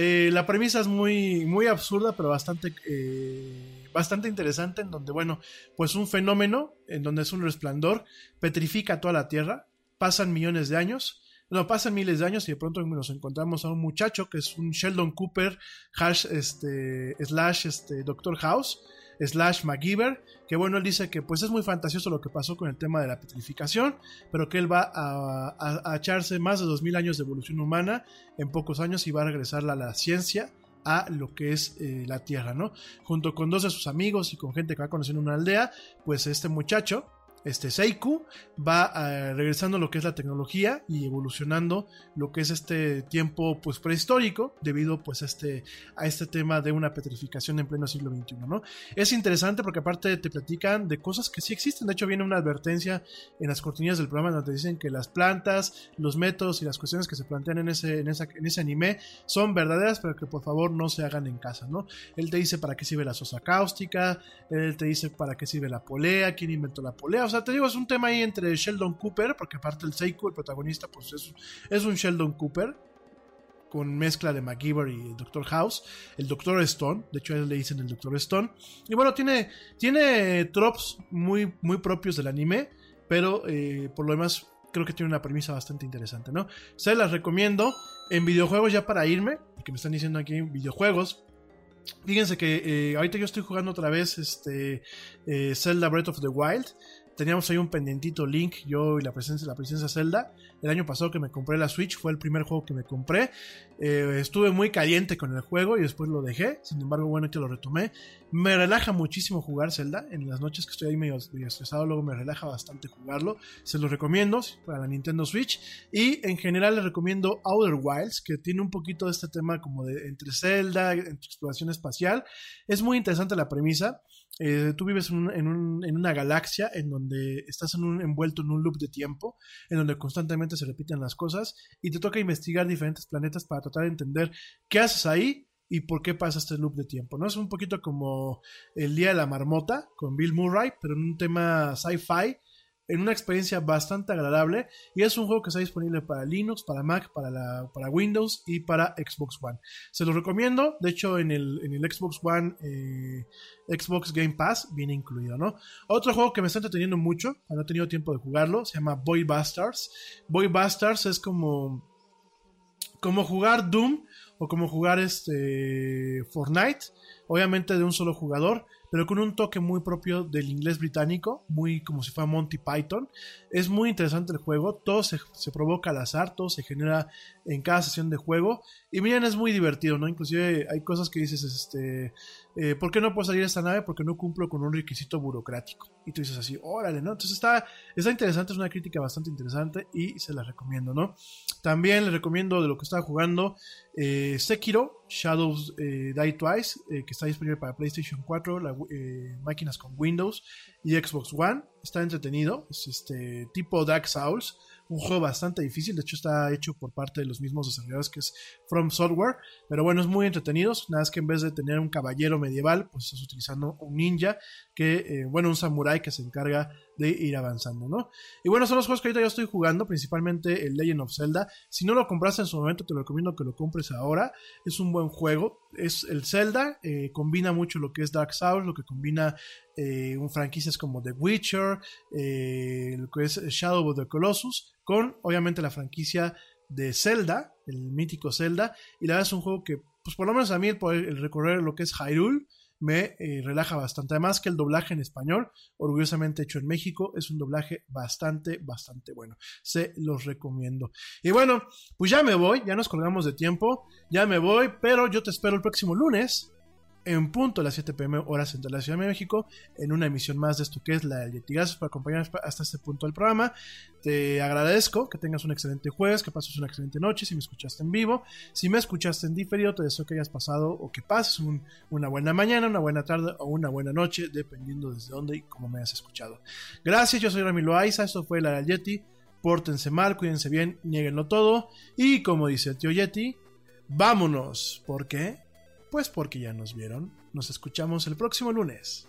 Eh, la premisa es muy, muy absurda, pero bastante, eh, bastante interesante, en donde, bueno, pues un fenómeno, en donde es un resplandor, petrifica toda la Tierra, pasan millones de años, no, pasan miles de años y de pronto nos encontramos a un muchacho que es un Sheldon Cooper, hash, este, slash, este, Doctor House, slash MacGyver, que bueno, él dice que pues es muy fantasioso lo que pasó con el tema de la petrificación, pero que él va a, echarse más de 2000 años de evolución humana en pocos años y va a regresar a la ciencia a lo que es eh, la Tierra, ¿no? Junto con dos de sus amigos y con gente que va conociendo una aldea, pues este muchacho, este Seiku va eh, regresando a lo que es la tecnología y evolucionando lo que es este tiempo pues prehistórico debido pues a este, a este tema de una petrificación en pleno siglo XXI, ¿no? Es interesante porque aparte te platican de cosas que sí existen, de hecho viene una advertencia en las cortinillas del programa donde dicen que las plantas, los métodos y las cuestiones que se plantean en ese, en esa, en ese anime son verdaderas pero que por favor no se hagan en casa, ¿no? Él te dice para qué sirve la sosa cáustica, él te dice para qué sirve la polea, quién inventó la polea, o sea, te digo, es un tema ahí entre Sheldon Cooper, porque aparte el Seiko, el protagonista, pues es, es un Sheldon Cooper, con mezcla de MacGyver y el Doctor House, el Doctor Stone, de hecho a él le dicen el Doctor Stone, y bueno, tiene, tiene tropes muy, muy propios del anime, pero eh, por lo demás creo que tiene una premisa bastante interesante, ¿no? Se las recomiendo en videojuegos ya para irme, que me están diciendo aquí videojuegos, Fíjense que eh, ahorita yo estoy jugando otra vez este eh, Zelda Breath of the Wild teníamos ahí un pendientito Link, yo y la presencia la presencia Zelda. El año pasado que me compré la Switch fue el primer juego que me compré. Eh, estuve muy caliente con el juego y después lo dejé. Sin embargo, bueno, que lo retomé. Me relaja muchísimo jugar Zelda. En las noches que estoy ahí medio, medio estresado, luego me relaja bastante jugarlo. Se los recomiendo para la Nintendo Switch. Y en general les recomiendo Outer Wilds, que tiene un poquito de este tema como de entre Zelda, entre exploración espacial. Es muy interesante la premisa. Eh, tú vives en, un, en, un, en, una galaxia en donde estás en un, envuelto en un loop de tiempo, en donde constantemente se repiten las cosas y te toca investigar diferentes planetas para tratar de entender qué haces ahí y por qué pasa este loop de tiempo. ¿no? Es un poquito como el Día de la Marmota con Bill Murray, pero en un tema sci-fi en una experiencia bastante agradable y es un juego que está disponible para Linux, para Mac, para, la, para Windows y para Xbox One. Se los recomiendo, de hecho en el, en el Xbox One, eh, Xbox Game Pass viene incluido, ¿no? Otro juego que me está entreteniendo mucho, no he tenido tiempo de jugarlo, se llama Boy Bastards. Boy Bastards es como, como jugar Doom o como jugar este Fortnite, obviamente de un solo jugador pero con un toque muy propio del inglés británico, muy como si fuera Monty Python. Es muy interesante el juego, todo se, se provoca al azar, todo se genera en cada sesión de juego. Y miren, es muy divertido, ¿no? Inclusive hay cosas que dices, este, eh, ¿por qué no puedo salir de esta nave? Porque no cumplo con un requisito burocrático. Y tú dices así, órale, ¿no? Entonces está, está interesante, es una crítica bastante interesante y se la recomiendo, ¿no? También les recomiendo de lo que estaba jugando eh, Sekiro, Shadows eh, Die Twice, que está disponible para PlayStation 4, la- máquinas con Windows y Xbox One. Está entretenido, es este tipo Dark Souls, un juego bastante difícil, de hecho está hecho por parte de los mismos desarrolladores que es From Software, pero bueno, es muy entretenido, nada más que en vez de tener un caballero medieval, pues estás utilizando un ninja, que, eh, bueno, un samurái que se encarga de ir avanzando, ¿no? Y bueno, son los juegos que ahorita yo estoy jugando, principalmente el Legend of Zelda. Si no lo compraste en su momento, te lo recomiendo que lo compres ahora. Es un buen juego. Es el Zelda, eh, combina mucho lo que es Dark Souls, lo que combina eh, un franquicias como The Witcher, eh, lo que es Shadow of the Colossus, con obviamente la franquicia de Zelda, el mítico Zelda. Y la verdad es un juego que, pues por lo menos a mí, el, el recorrer lo que es Hyrule me eh, relaja bastante. Además que el doblaje en español, orgullosamente hecho en México, es un doblaje bastante, bastante bueno. Se los recomiendo. Y bueno, pues ya me voy, ya nos colgamos de tiempo, ya me voy, pero yo te espero el próximo lunes. En punto a las 7 pm hora central de la Ciudad de México, en una emisión más de esto que es la del Yeti. Gracias por acompañarnos hasta este punto del programa. Te agradezco que tengas un excelente jueves, que pases una excelente noche si me escuchaste en vivo. Si me escuchaste en diferido, te deseo que hayas pasado o que pases un- una buena mañana, una buena tarde o una buena noche, dependiendo desde dónde y cómo me hayas escuchado. Gracias, yo soy Ramiro Aiza, esto fue la del Yeti. Pórtense mal, cuídense bien, nieguenlo todo. Y como dice el tío Yeti, vámonos. ¿Por qué? Pues porque ya nos vieron. Nos escuchamos el próximo lunes.